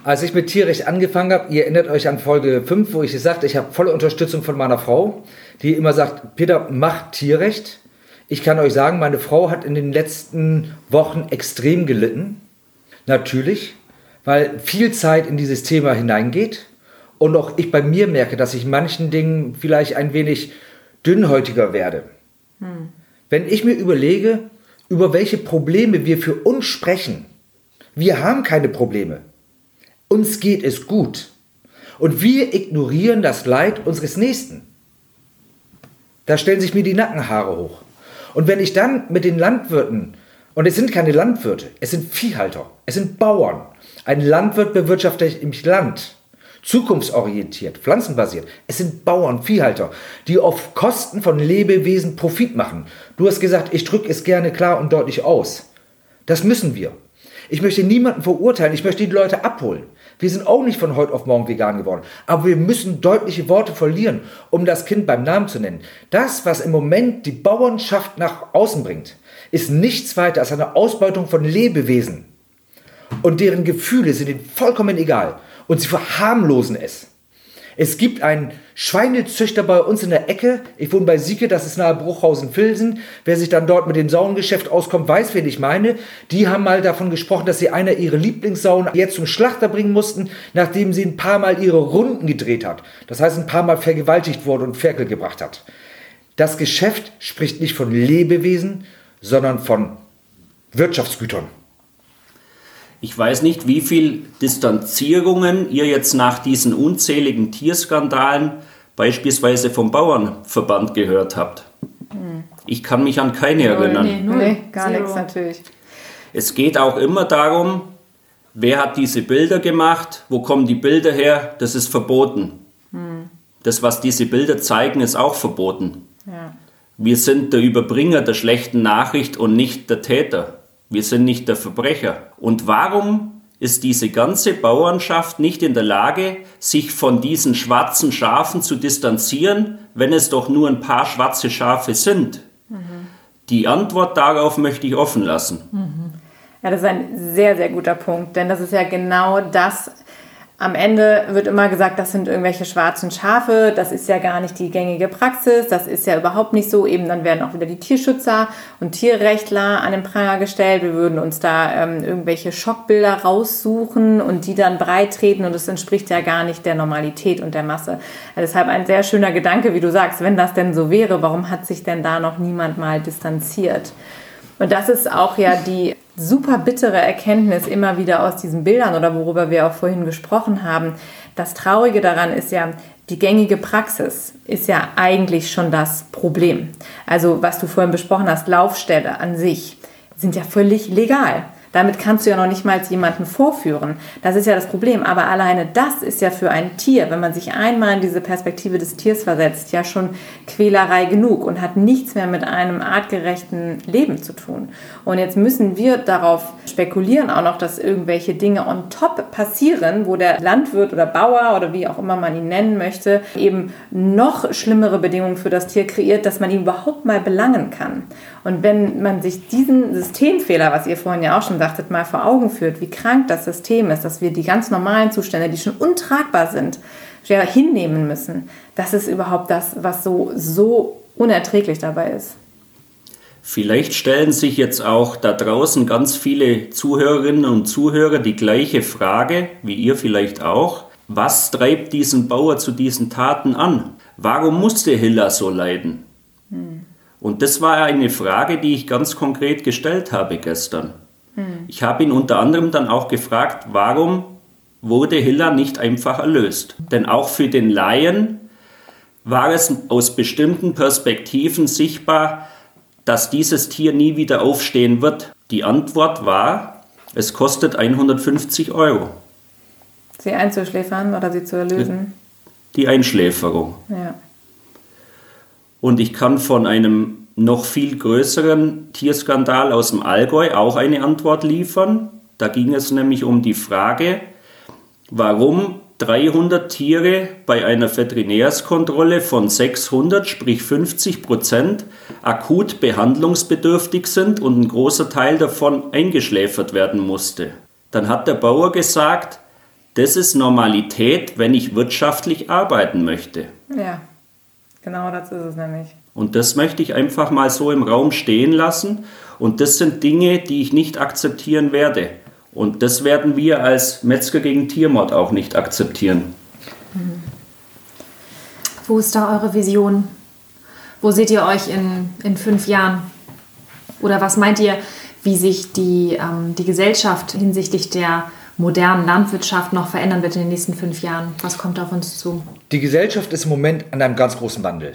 Als ich mit Tierrecht angefangen habe, ihr erinnert euch an Folge 5, wo ich gesagt habe, ich habe volle Unterstützung von meiner Frau, die immer sagt, Peter, mach Tierrecht. Ich kann euch sagen, meine Frau hat in den letzten Wochen extrem gelitten. Natürlich, weil viel Zeit in dieses Thema hineingeht. Und auch ich bei mir merke, dass ich manchen Dingen vielleicht ein wenig dünnhäutiger werde. Hm. Wenn ich mir überlege, über welche Probleme wir für uns sprechen, wir haben keine Probleme. Uns geht es gut. Und wir ignorieren das Leid unseres Nächsten. Da stellen sich mir die Nackenhaare hoch. Und wenn ich dann mit den Landwirten, und es sind keine Landwirte, es sind Viehhalter, es sind Bauern. Ein Landwirt bewirtschaftet im Land, zukunftsorientiert, pflanzenbasiert. Es sind Bauern, Viehhalter, die auf Kosten von Lebewesen Profit machen. Du hast gesagt, ich drücke es gerne klar und deutlich aus. Das müssen wir. Ich möchte niemanden verurteilen, ich möchte die Leute abholen. Wir sind auch nicht von heute auf morgen vegan geworden. Aber wir müssen deutliche Worte verlieren, um das Kind beim Namen zu nennen. Das, was im Moment die Bauernschaft nach außen bringt, ist nichts weiter als eine Ausbeutung von Lebewesen. Und deren Gefühle sind ihnen vollkommen egal. Und sie verharmlosen es. Es gibt einen Schweinezüchter bei uns in der Ecke. Ich wohne bei Sieke, das ist nahe Bruchhausen-Filsen. Wer sich dann dort mit dem Saunengeschäft auskommt, weiß, wen ich meine. Die haben mal davon gesprochen, dass sie einer ihrer Lieblingssauen jetzt zum Schlachter bringen mussten, nachdem sie ein paar Mal ihre Runden gedreht hat. Das heißt, ein paar Mal vergewaltigt wurde und Ferkel gebracht hat. Das Geschäft spricht nicht von Lebewesen, sondern von Wirtschaftsgütern. Ich weiß nicht, wie viel Distanzierungen ihr jetzt nach diesen unzähligen Tierskandalen beispielsweise vom Bauernverband gehört habt. Hm. Ich kann mich an keine null, erinnern. Nee, null. nee gar nichts natürlich. Es geht auch immer darum, wer hat diese Bilder gemacht, wo kommen die Bilder her, das ist verboten. Hm. Das, was diese Bilder zeigen, ist auch verboten. Ja. Wir sind der Überbringer der schlechten Nachricht und nicht der Täter. Wir sind nicht der Verbrecher. Und warum ist diese ganze Bauernschaft nicht in der Lage, sich von diesen schwarzen Schafen zu distanzieren, wenn es doch nur ein paar schwarze Schafe sind? Mhm. Die Antwort darauf möchte ich offen lassen. Mhm. Ja, das ist ein sehr, sehr guter Punkt, denn das ist ja genau das, am Ende wird immer gesagt, das sind irgendwelche schwarzen Schafe, das ist ja gar nicht die gängige Praxis, das ist ja überhaupt nicht so. Eben dann werden auch wieder die Tierschützer und Tierrechtler an den Pranger gestellt. Wir würden uns da ähm, irgendwelche Schockbilder raussuchen und die dann breitreten und das entspricht ja gar nicht der Normalität und der Masse. Also deshalb ein sehr schöner Gedanke, wie du sagst, wenn das denn so wäre, warum hat sich denn da noch niemand mal distanziert? Und das ist auch ja die super bittere Erkenntnis immer wieder aus diesen Bildern oder worüber wir auch vorhin gesprochen haben. Das Traurige daran ist ja, die gängige Praxis ist ja eigentlich schon das Problem. Also was du vorhin besprochen hast, Laufstelle an sich sind ja völlig legal. Damit kannst du ja noch nicht mal jemanden vorführen. Das ist ja das Problem. Aber alleine das ist ja für ein Tier, wenn man sich einmal in diese Perspektive des Tiers versetzt, ja schon Quälerei genug und hat nichts mehr mit einem artgerechten Leben zu tun. Und jetzt müssen wir darauf spekulieren auch noch, dass irgendwelche Dinge on top passieren, wo der Landwirt oder Bauer oder wie auch immer man ihn nennen möchte, eben noch schlimmere Bedingungen für das Tier kreiert, dass man ihn überhaupt mal belangen kann. Und wenn man sich diesen Systemfehler, was ihr vorhin ja auch schon sagtet, mal vor Augen führt, wie krank das System ist, dass wir die ganz normalen Zustände, die schon untragbar sind, ja, hinnehmen müssen, das ist überhaupt das, was so, so unerträglich dabei ist. Vielleicht stellen sich jetzt auch da draußen ganz viele Zuhörerinnen und Zuhörer die gleiche Frage, wie ihr vielleicht auch. Was treibt diesen Bauer zu diesen Taten an? Warum musste Hiller so leiden? Hm. Und das war eine Frage, die ich ganz konkret gestellt habe gestern. Hm. Ich habe ihn unter anderem dann auch gefragt, warum wurde Hiller nicht einfach erlöst? Denn auch für den Laien war es aus bestimmten Perspektiven sichtbar, dass dieses Tier nie wieder aufstehen wird. Die Antwort war, es kostet 150 Euro. Sie einzuschläfern oder sie zu erlösen? Die Einschläferung. Ja. Und ich kann von einem noch viel größeren Tierskandal aus dem Allgäu auch eine Antwort liefern. Da ging es nämlich um die Frage, warum 300 Tiere bei einer Veterinärskontrolle von 600, sprich 50 Prozent, akut behandlungsbedürftig sind und ein großer Teil davon eingeschläfert werden musste. Dann hat der Bauer gesagt, das ist Normalität, wenn ich wirtschaftlich arbeiten möchte. Ja, genau das ist es nämlich. Und das möchte ich einfach mal so im Raum stehen lassen. Und das sind Dinge, die ich nicht akzeptieren werde. Und das werden wir als Metzger gegen Tiermord auch nicht akzeptieren. Wo ist da eure Vision? Wo seht ihr euch in, in fünf Jahren? Oder was meint ihr, wie sich die, ähm, die Gesellschaft hinsichtlich der modernen Landwirtschaft noch verändern wird in den nächsten fünf Jahren? Was kommt auf uns zu? Die Gesellschaft ist im Moment an einem ganz großen Wandel.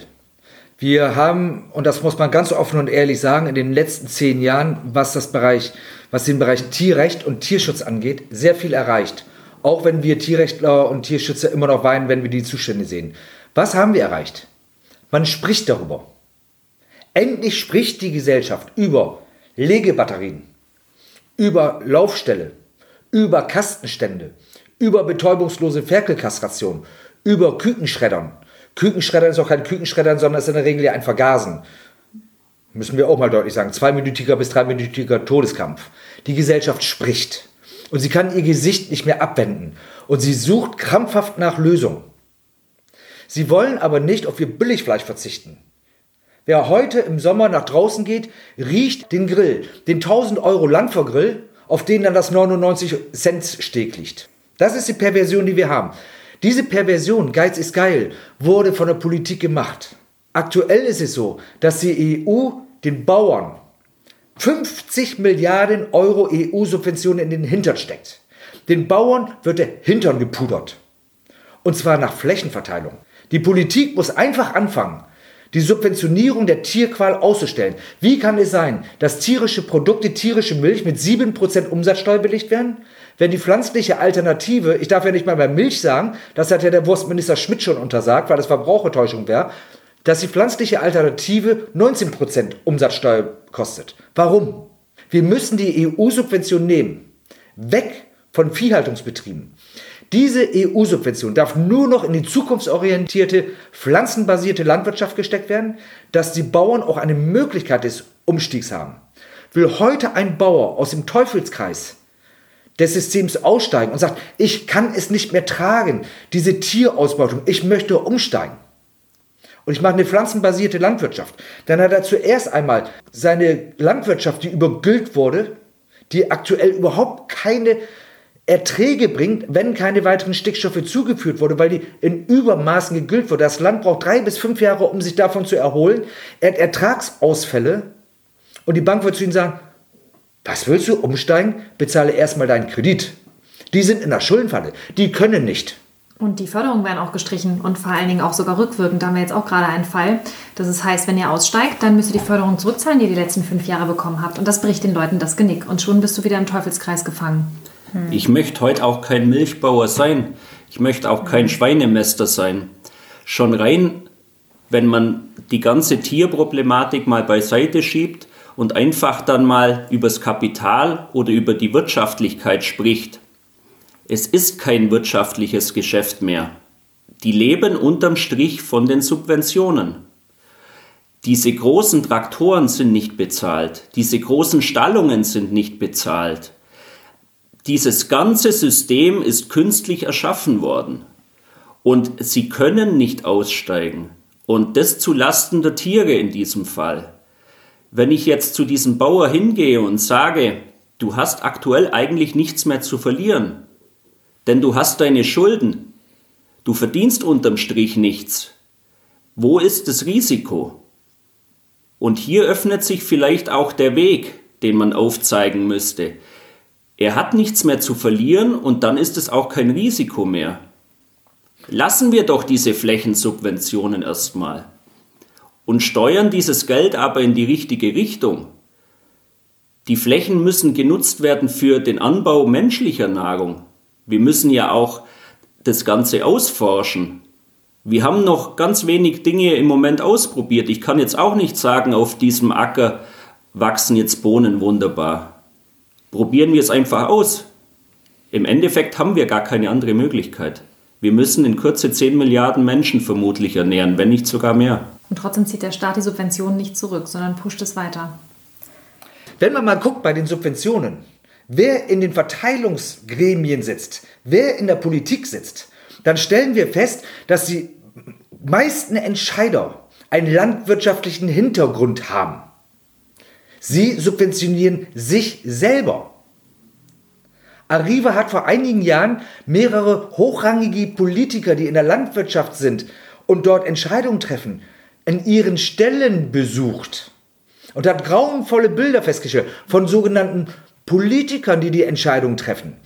Wir haben, und das muss man ganz offen und ehrlich sagen, in den letzten zehn Jahren, was, das Bereich, was den Bereich Tierrecht und Tierschutz angeht, sehr viel erreicht. Auch wenn wir Tierrechtler und Tierschützer immer noch weinen, wenn wir die Zustände sehen. Was haben wir erreicht? Man spricht darüber. Endlich spricht die Gesellschaft über Legebatterien, über Laufställe, über Kastenstände, über betäubungslose Ferkelkastration, über Kükenschreddern, Kükenschreddern ist auch kein Kükenschreddern, sondern ist in der Regel ja ein Vergasen. Müssen wir auch mal deutlich sagen. Zweiminütiger bis dreiminütiger Todeskampf. Die Gesellschaft spricht. Und sie kann ihr Gesicht nicht mehr abwenden. Und sie sucht krampfhaft nach Lösungen. Sie wollen aber nicht auf ihr Billigfleisch verzichten. Wer heute im Sommer nach draußen geht, riecht den Grill, den 1000 Euro Landvergrill, auf den dann das 99 Cent Steg liegt. Das ist die Perversion, die wir haben. Diese Perversion, Geiz ist geil, wurde von der Politik gemacht. Aktuell ist es so, dass die EU den Bauern 50 Milliarden Euro EU-Subventionen in den Hintern steckt. Den Bauern wird der Hintern gepudert. Und zwar nach Flächenverteilung. Die Politik muss einfach anfangen, die Subventionierung der Tierqual auszustellen. Wie kann es sein, dass tierische Produkte, tierische Milch mit 7% Umsatzsteuer belegt werden? wenn die pflanzliche Alternative, ich darf ja nicht mal bei Milch sagen, das hat ja der Wurstminister Schmidt schon untersagt, weil das Verbrauchertäuschung wäre, dass die pflanzliche Alternative 19% Umsatzsteuer kostet. Warum? Wir müssen die EU-Subvention nehmen. Weg von Viehhaltungsbetrieben. Diese EU-Subvention darf nur noch in die zukunftsorientierte, pflanzenbasierte Landwirtschaft gesteckt werden, dass die Bauern auch eine Möglichkeit des Umstiegs haben. Will heute ein Bauer aus dem Teufelskreis des Systems aussteigen und sagt, ich kann es nicht mehr tragen, diese Tierausbeutung, ich möchte umsteigen. Und ich mache eine pflanzenbasierte Landwirtschaft. Dann hat er zuerst einmal seine Landwirtschaft, die übergüllt wurde, die aktuell überhaupt keine Erträge bringt, wenn keine weiteren Stickstoffe zugeführt wurde, weil die in Übermaßen gegüllt wurde. Das Land braucht drei bis fünf Jahre, um sich davon zu erholen. Er hat Ertragsausfälle und die Bank wird zu ihm sagen, was willst du umsteigen? Bezahle erstmal deinen Kredit. Die sind in der Schuldenfalle. Die können nicht. Und die Förderungen werden auch gestrichen und vor allen Dingen auch sogar rückwirkend. Da haben wir jetzt auch gerade einen Fall. Das heißt, wenn ihr aussteigt, dann müsst ihr die Förderung zurückzahlen, die ihr die letzten fünf Jahre bekommen habt. Und das bricht den Leuten das Genick. Und schon bist du wieder im Teufelskreis gefangen. Hm. Ich möchte heute auch kein Milchbauer sein. Ich möchte auch kein Schweinemester sein. Schon rein, wenn man die ganze Tierproblematik mal beiseite schiebt, und einfach dann mal übers Kapital oder über die Wirtschaftlichkeit spricht. Es ist kein wirtschaftliches Geschäft mehr. Die leben unterm Strich von den Subventionen. Diese großen Traktoren sind nicht bezahlt, diese großen Stallungen sind nicht bezahlt. Dieses ganze System ist künstlich erschaffen worden und sie können nicht aussteigen und das zu Lasten der Tiere in diesem Fall. Wenn ich jetzt zu diesem Bauer hingehe und sage, du hast aktuell eigentlich nichts mehr zu verlieren, denn du hast deine Schulden, du verdienst unterm Strich nichts. Wo ist das Risiko? Und hier öffnet sich vielleicht auch der Weg, den man aufzeigen müsste. Er hat nichts mehr zu verlieren und dann ist es auch kein Risiko mehr. Lassen wir doch diese Flächensubventionen erstmal und steuern dieses Geld aber in die richtige Richtung. Die Flächen müssen genutzt werden für den Anbau menschlicher Nahrung. Wir müssen ja auch das Ganze ausforschen. Wir haben noch ganz wenig Dinge im Moment ausprobiert. Ich kann jetzt auch nicht sagen, auf diesem Acker wachsen jetzt Bohnen wunderbar. Probieren wir es einfach aus. Im Endeffekt haben wir gar keine andere Möglichkeit. Wir müssen in Kürze 10 Milliarden Menschen vermutlich ernähren, wenn nicht sogar mehr. Und trotzdem zieht der Staat die Subventionen nicht zurück, sondern pusht es weiter. Wenn man mal guckt bei den Subventionen, wer in den Verteilungsgremien sitzt, wer in der Politik sitzt, dann stellen wir fest, dass die meisten Entscheider einen landwirtschaftlichen Hintergrund haben. Sie subventionieren sich selber. Arriva hat vor einigen Jahren mehrere hochrangige Politiker, die in der Landwirtschaft sind und dort Entscheidungen treffen, in ihren Stellen besucht und hat grauenvolle Bilder festgestellt von sogenannten Politikern, die die Entscheidungen treffen.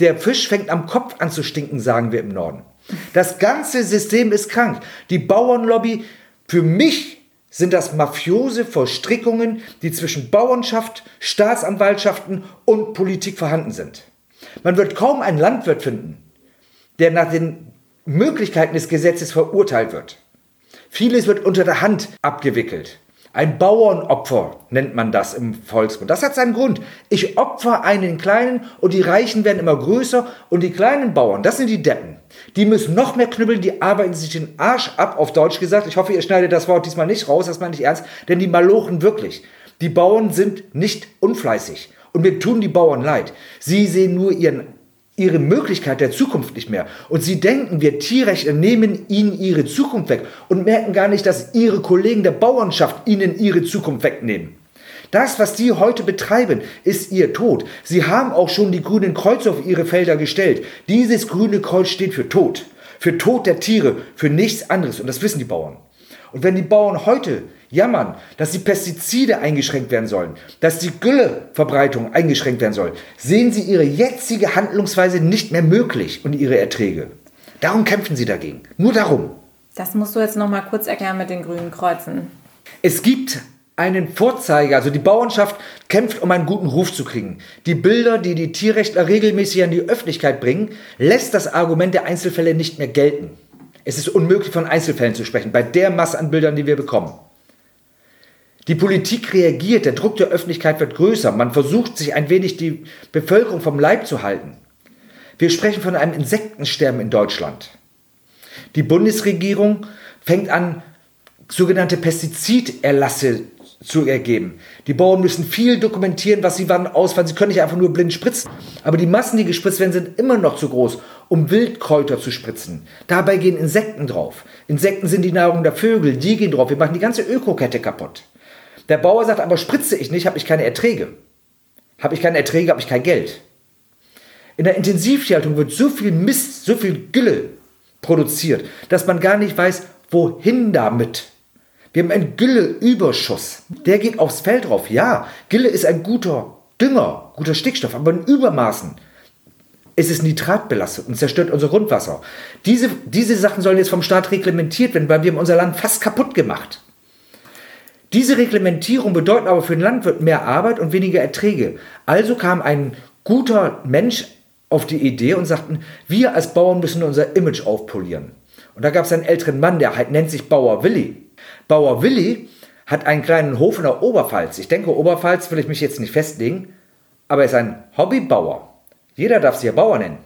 Der Fisch fängt am Kopf an zu stinken, sagen wir im Norden. Das ganze System ist krank. Die Bauernlobby, für mich sind das mafiose Verstrickungen, die zwischen Bauernschaft, Staatsanwaltschaften und Politik vorhanden sind. Man wird kaum einen Landwirt finden, der nach den Möglichkeiten des Gesetzes verurteilt wird. Vieles wird unter der Hand abgewickelt. Ein Bauernopfer nennt man das im Volksmund. Das hat seinen Grund. Ich opfer einen Kleinen und die Reichen werden immer größer und die kleinen Bauern, das sind die Deppen. Die müssen noch mehr knüppeln, die arbeiten sich den Arsch ab, auf Deutsch gesagt. Ich hoffe, ihr schneidet das Wort diesmal nicht raus, das meine ich ernst, denn die malochen wirklich. Die Bauern sind nicht unfleißig. Und mir tun die Bauern leid. Sie sehen nur ihren ihre Möglichkeit der Zukunft nicht mehr. Und sie denken, wir Tierrechtler nehmen ihnen ihre Zukunft weg und merken gar nicht, dass ihre Kollegen der Bauernschaft ihnen ihre Zukunft wegnehmen. Das, was die heute betreiben, ist ihr Tod. Sie haben auch schon die grünen Kreuze auf ihre Felder gestellt. Dieses grüne Kreuz steht für Tod. Für Tod der Tiere, für nichts anderes. Und das wissen die Bauern. Und wenn die Bauern heute jammern, dass die Pestizide eingeschränkt werden sollen, dass die Gülleverbreitung eingeschränkt werden soll, sehen sie ihre jetzige Handlungsweise nicht mehr möglich und ihre Erträge. Darum kämpfen sie dagegen. Nur darum. Das musst du jetzt noch mal kurz erklären mit den grünen Kreuzen. Es gibt einen Vorzeiger, also die Bauernschaft kämpft, um einen guten Ruf zu kriegen. Die Bilder, die die Tierrechtler regelmäßig an die Öffentlichkeit bringen, lässt das Argument der Einzelfälle nicht mehr gelten. Es ist unmöglich, von Einzelfällen zu sprechen, bei der Masse an Bildern, die wir bekommen. Die Politik reagiert, der Druck der Öffentlichkeit wird größer, man versucht sich ein wenig die Bevölkerung vom Leib zu halten. Wir sprechen von einem Insektensterben in Deutschland. Die Bundesregierung fängt an, sogenannte Pestiziderlasse zu ergeben. Die Bauern müssen viel dokumentieren, was sie wann ausfallen. Sie können nicht einfach nur blind spritzen. Aber die Massen, die gespritzt werden, sind immer noch zu groß, um Wildkräuter zu spritzen. Dabei gehen Insekten drauf. Insekten sind die Nahrung der Vögel, die gehen drauf. Wir machen die ganze Ökokette kaputt. Der Bauer sagt, aber spritze ich nicht, habe ich keine Erträge. Habe ich keine Erträge, habe ich kein Geld. In der Intensivtierhaltung wird so viel Mist, so viel Gülle produziert, dass man gar nicht weiß, wohin damit. Wir haben einen Gülleüberschuss. Der geht aufs Feld drauf. Ja, Gülle ist ein guter Dünger, guter Stickstoff, aber in Übermaßen ist es nitratbelastet und zerstört unser Grundwasser. Diese, diese Sachen sollen jetzt vom Staat reglementiert werden, weil wir haben unser Land fast kaputt gemacht. Diese Reglementierung bedeutet aber für den Landwirt mehr Arbeit und weniger Erträge. Also kam ein guter Mensch auf die Idee und sagten, wir als Bauern müssen unser Image aufpolieren. Und da gab es einen älteren Mann, der halt nennt sich Bauer Willi. Bauer Willi hat einen kleinen Hof in der Oberpfalz. Ich denke, Oberpfalz will ich mich jetzt nicht festlegen, aber er ist ein Hobbybauer. Jeder darf sich ja Bauer nennen.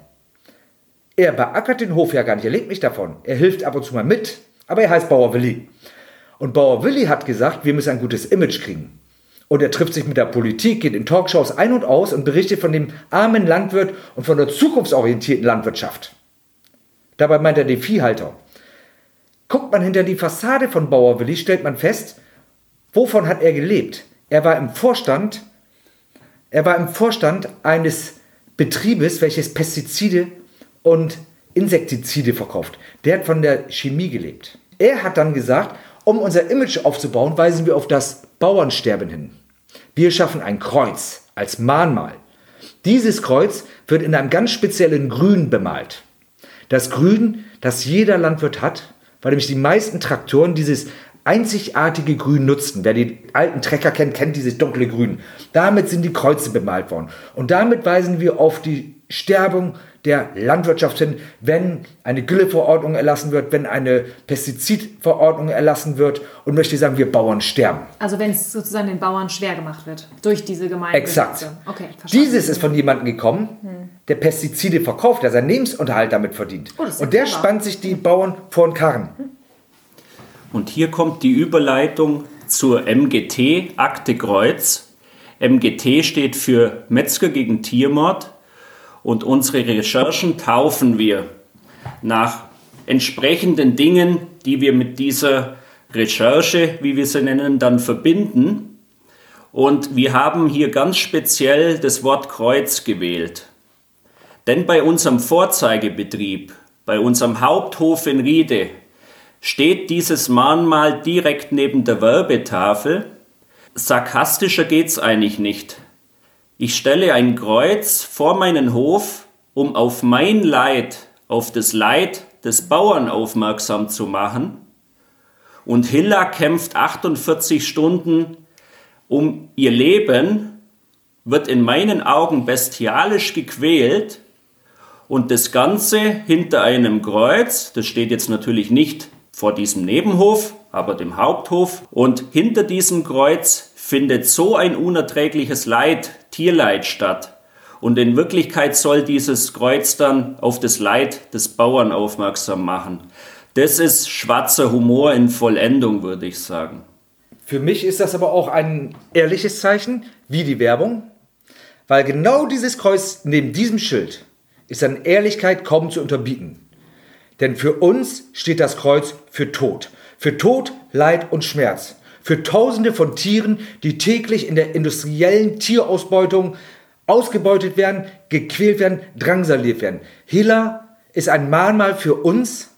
Er beackert den Hof ja gar nicht, er lebt nicht davon. Er hilft ab und zu mal mit, aber er heißt Bauer Willi. Und Bauer Willi hat gesagt, wir müssen ein gutes Image kriegen. Und er trifft sich mit der Politik, geht in Talkshows ein und aus und berichtet von dem armen Landwirt und von der zukunftsorientierten Landwirtschaft. Dabei meint er den Viehhalter. Guckt man hinter die Fassade von Bauer Willi, stellt man fest, wovon hat er gelebt? Er war im Vorstand, er war im Vorstand eines Betriebes, welches Pestizide und Insektizide verkauft. Der hat von der Chemie gelebt. er hat dann gesagt, um unser Image aufzubauen, weisen wir auf das Bauernsterben hin. Wir schaffen ein Kreuz als Mahnmal. Dieses Kreuz wird in einem ganz speziellen Grün bemalt. Das Grün, das jeder Landwirt hat, weil nämlich die meisten Traktoren dieses einzigartige Grün nutzten. Wer die alten Trecker kennt, kennt dieses dunkle Grün. Damit sind die Kreuze bemalt worden. Und damit weisen wir auf die Sterbung der Landwirtschaft hin, wenn eine Gülleverordnung erlassen wird, wenn eine Pestizidverordnung erlassen wird und möchte sagen, wir Bauern sterben. Also wenn es sozusagen den Bauern schwer gemacht wird durch diese Gemeinde. Exakt. Okay, Dieses ist von jemandem gekommen, der Pestizide verkauft, der seinen Lebensunterhalt damit verdient. Oh, und der clever. spannt sich die Bauern vor den Karren. Und hier kommt die Überleitung zur MGT, Akte Kreuz. MGT steht für Metzger gegen Tiermord und unsere Recherchen taufen wir nach entsprechenden Dingen, die wir mit dieser Recherche, wie wir sie nennen, dann verbinden. Und wir haben hier ganz speziell das Wort Kreuz gewählt. Denn bei unserem Vorzeigebetrieb, bei unserem Haupthof in Riede, steht dieses Mahnmal direkt neben der Werbetafel. Sarkastischer geht's eigentlich nicht. Ich stelle ein Kreuz vor meinen Hof, um auf mein Leid, auf das Leid des Bauern aufmerksam zu machen. Und Hilla kämpft 48 Stunden um ihr Leben, wird in meinen Augen bestialisch gequält und das Ganze hinter einem Kreuz, das steht jetzt natürlich nicht vor diesem Nebenhof, aber dem Haupthof. Und hinter diesem Kreuz findet so ein unerträgliches Leid, Tierleid statt. Und in Wirklichkeit soll dieses Kreuz dann auf das Leid des Bauern aufmerksam machen. Das ist schwarzer Humor in Vollendung, würde ich sagen. Für mich ist das aber auch ein ehrliches Zeichen, wie die Werbung, weil genau dieses Kreuz neben diesem Schild ist an Ehrlichkeit kaum zu unterbieten. Denn für uns steht das Kreuz für Tod. Für Tod, Leid und Schmerz. Für Tausende von Tieren, die täglich in der industriellen Tierausbeutung ausgebeutet werden, gequält werden, drangsaliert werden. Hilla ist ein Mahnmal für uns,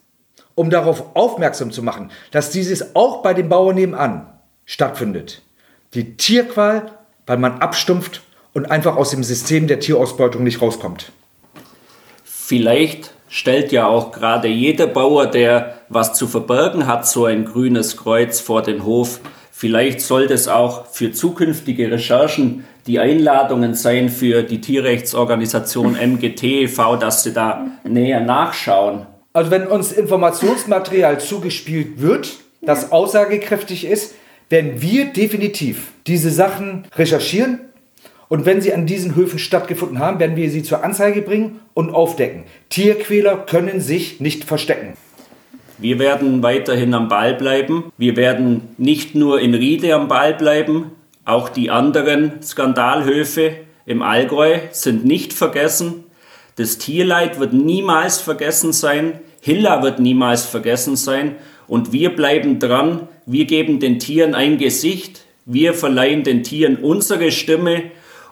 um darauf aufmerksam zu machen, dass dieses auch bei den Bauern nebenan stattfindet. Die Tierqual, weil man abstumpft und einfach aus dem System der Tierausbeutung nicht rauskommt. Vielleicht stellt ja auch gerade jeder Bauer, der was zu verbergen hat, so ein grünes Kreuz vor den Hof. Vielleicht soll das auch für zukünftige Recherchen die Einladungen sein für die Tierrechtsorganisation MGTV, dass sie da näher nachschauen. Also wenn uns Informationsmaterial zugespielt wird, das aussagekräftig ist, werden wir definitiv diese Sachen recherchieren und wenn sie an diesen Höfen stattgefunden haben, werden wir sie zur Anzeige bringen und aufdecken. Tierquäler können sich nicht verstecken. Wir werden weiterhin am Ball bleiben. Wir werden nicht nur in Riede am Ball bleiben, auch die anderen Skandalhöfe im Allgäu sind nicht vergessen. Das Tierleid wird niemals vergessen sein. Hilla wird niemals vergessen sein. Und wir bleiben dran. Wir geben den Tieren ein Gesicht. Wir verleihen den Tieren unsere Stimme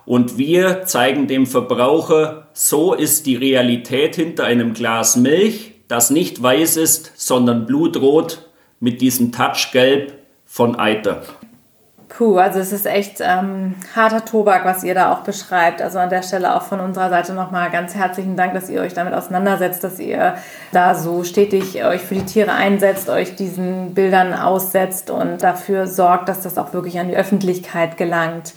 und wir zeigen dem Verbraucher, so ist die Realität hinter einem Glas Milch, das nicht weiß ist, sondern blutrot mit diesem Touchgelb von Eiter. Puh, also es ist echt ähm, harter Tobak, was ihr da auch beschreibt. Also an der Stelle auch von unserer Seite nochmal ganz herzlichen Dank, dass ihr euch damit auseinandersetzt, dass ihr da so stetig euch für die Tiere einsetzt, euch diesen Bildern aussetzt und dafür sorgt, dass das auch wirklich an die Öffentlichkeit gelangt.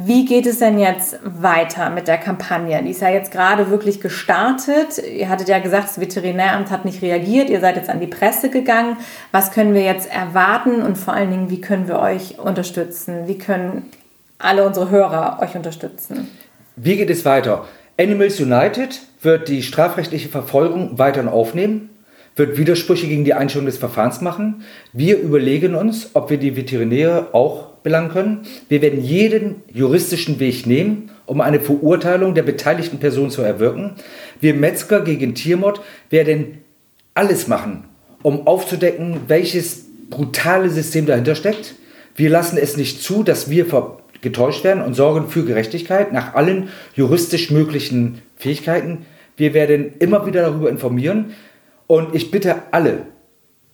Wie geht es denn jetzt weiter mit der Kampagne? Die ist ja jetzt gerade wirklich gestartet. Ihr hattet ja gesagt, das Veterinäramt hat nicht reagiert. Ihr seid jetzt an die Presse gegangen. Was können wir jetzt erwarten und vor allen Dingen, wie können wir euch unterstützen? Wie können alle unsere Hörer euch unterstützen? Wie geht es weiter? Animals United wird die strafrechtliche Verfolgung weiterhin aufnehmen, wird Widersprüche gegen die Einstellung des Verfahrens machen. Wir überlegen uns, ob wir die Veterinäre auch belangen können. Wir werden jeden juristischen Weg nehmen, um eine Verurteilung der beteiligten Person zu erwirken. Wir Metzger gegen Tiermord werden alles machen, um aufzudecken, welches brutale System dahinter steckt. Wir lassen es nicht zu, dass wir getäuscht werden und sorgen für Gerechtigkeit nach allen juristisch möglichen Fähigkeiten. Wir werden immer wieder darüber informieren und ich bitte alle,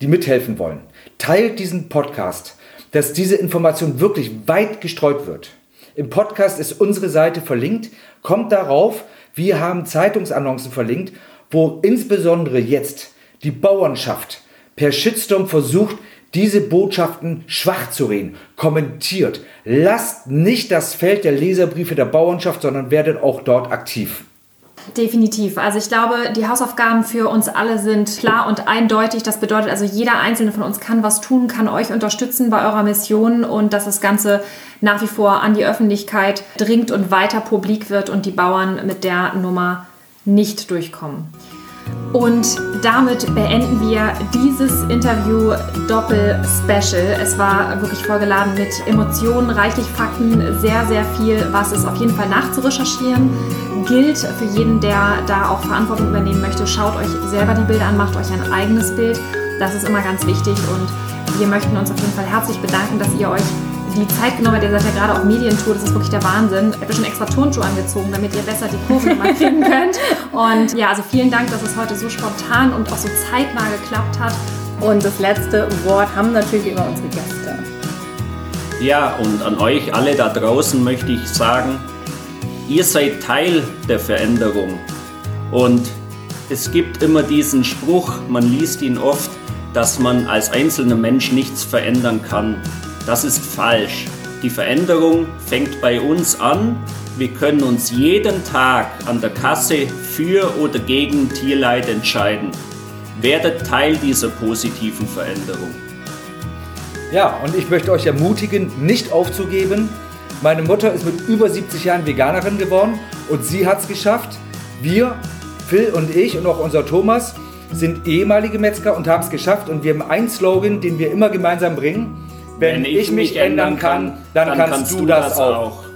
die mithelfen wollen, teilt diesen Podcast, dass diese Information wirklich weit gestreut wird. Im Podcast ist unsere Seite verlinkt. Kommt darauf. Wir haben Zeitungsannoncen verlinkt, wo insbesondere jetzt die Bauernschaft per Shitstorm versucht, diese Botschaften schwach zu reden. Kommentiert. Lasst nicht das Feld der Leserbriefe der Bauernschaft, sondern werdet auch dort aktiv. Definitiv. Also ich glaube, die Hausaufgaben für uns alle sind klar und eindeutig. Das bedeutet also, jeder einzelne von uns kann was tun, kann euch unterstützen bei eurer Mission und dass das Ganze nach wie vor an die Öffentlichkeit dringt und weiter publik wird und die Bauern mit der Nummer nicht durchkommen. Und damit beenden wir dieses Interview Doppel-Special. Es war wirklich vollgeladen mit Emotionen, reichlich Fakten, sehr, sehr viel, was es auf jeden Fall nachzurecherchieren gilt. Für jeden, der da auch Verantwortung übernehmen möchte, schaut euch selber die Bilder an, macht euch ein eigenes Bild. Das ist immer ganz wichtig und wir möchten uns auf jeden Fall herzlich bedanken, dass ihr euch die Zeit genommen habt. Ihr seid ja gerade auf Medientour, das ist wirklich der Wahnsinn. Ich habe schon extra Turnschuhe angezogen, damit ihr besser die Kurve nochmal kriegen könnt. Und ja, also vielen Dank, dass es heute so spontan und auch so zeitnah geklappt hat. Und das letzte Wort haben natürlich immer unsere Gäste. Ja, und an euch alle da draußen möchte ich sagen, ihr seid Teil der Veränderung. Und es gibt immer diesen Spruch, man liest ihn oft, dass man als einzelner Mensch nichts verändern kann. Das ist falsch. Die Veränderung fängt bei uns an. Wir können uns jeden Tag an der Kasse für oder gegen Tierleid entscheiden. Werdet Teil dieser positiven Veränderung. Ja, und ich möchte euch ermutigen, nicht aufzugeben. Meine Mutter ist mit über 70 Jahren Veganerin geworden und sie hat es geschafft. Wir, Phil und ich und auch unser Thomas, sind ehemalige Metzger und haben es geschafft. Und wir haben einen Slogan, den wir immer gemeinsam bringen. Wenn, Wenn ich, ich mich ändern kann, dann, dann kannst, kannst, du das auch. auch.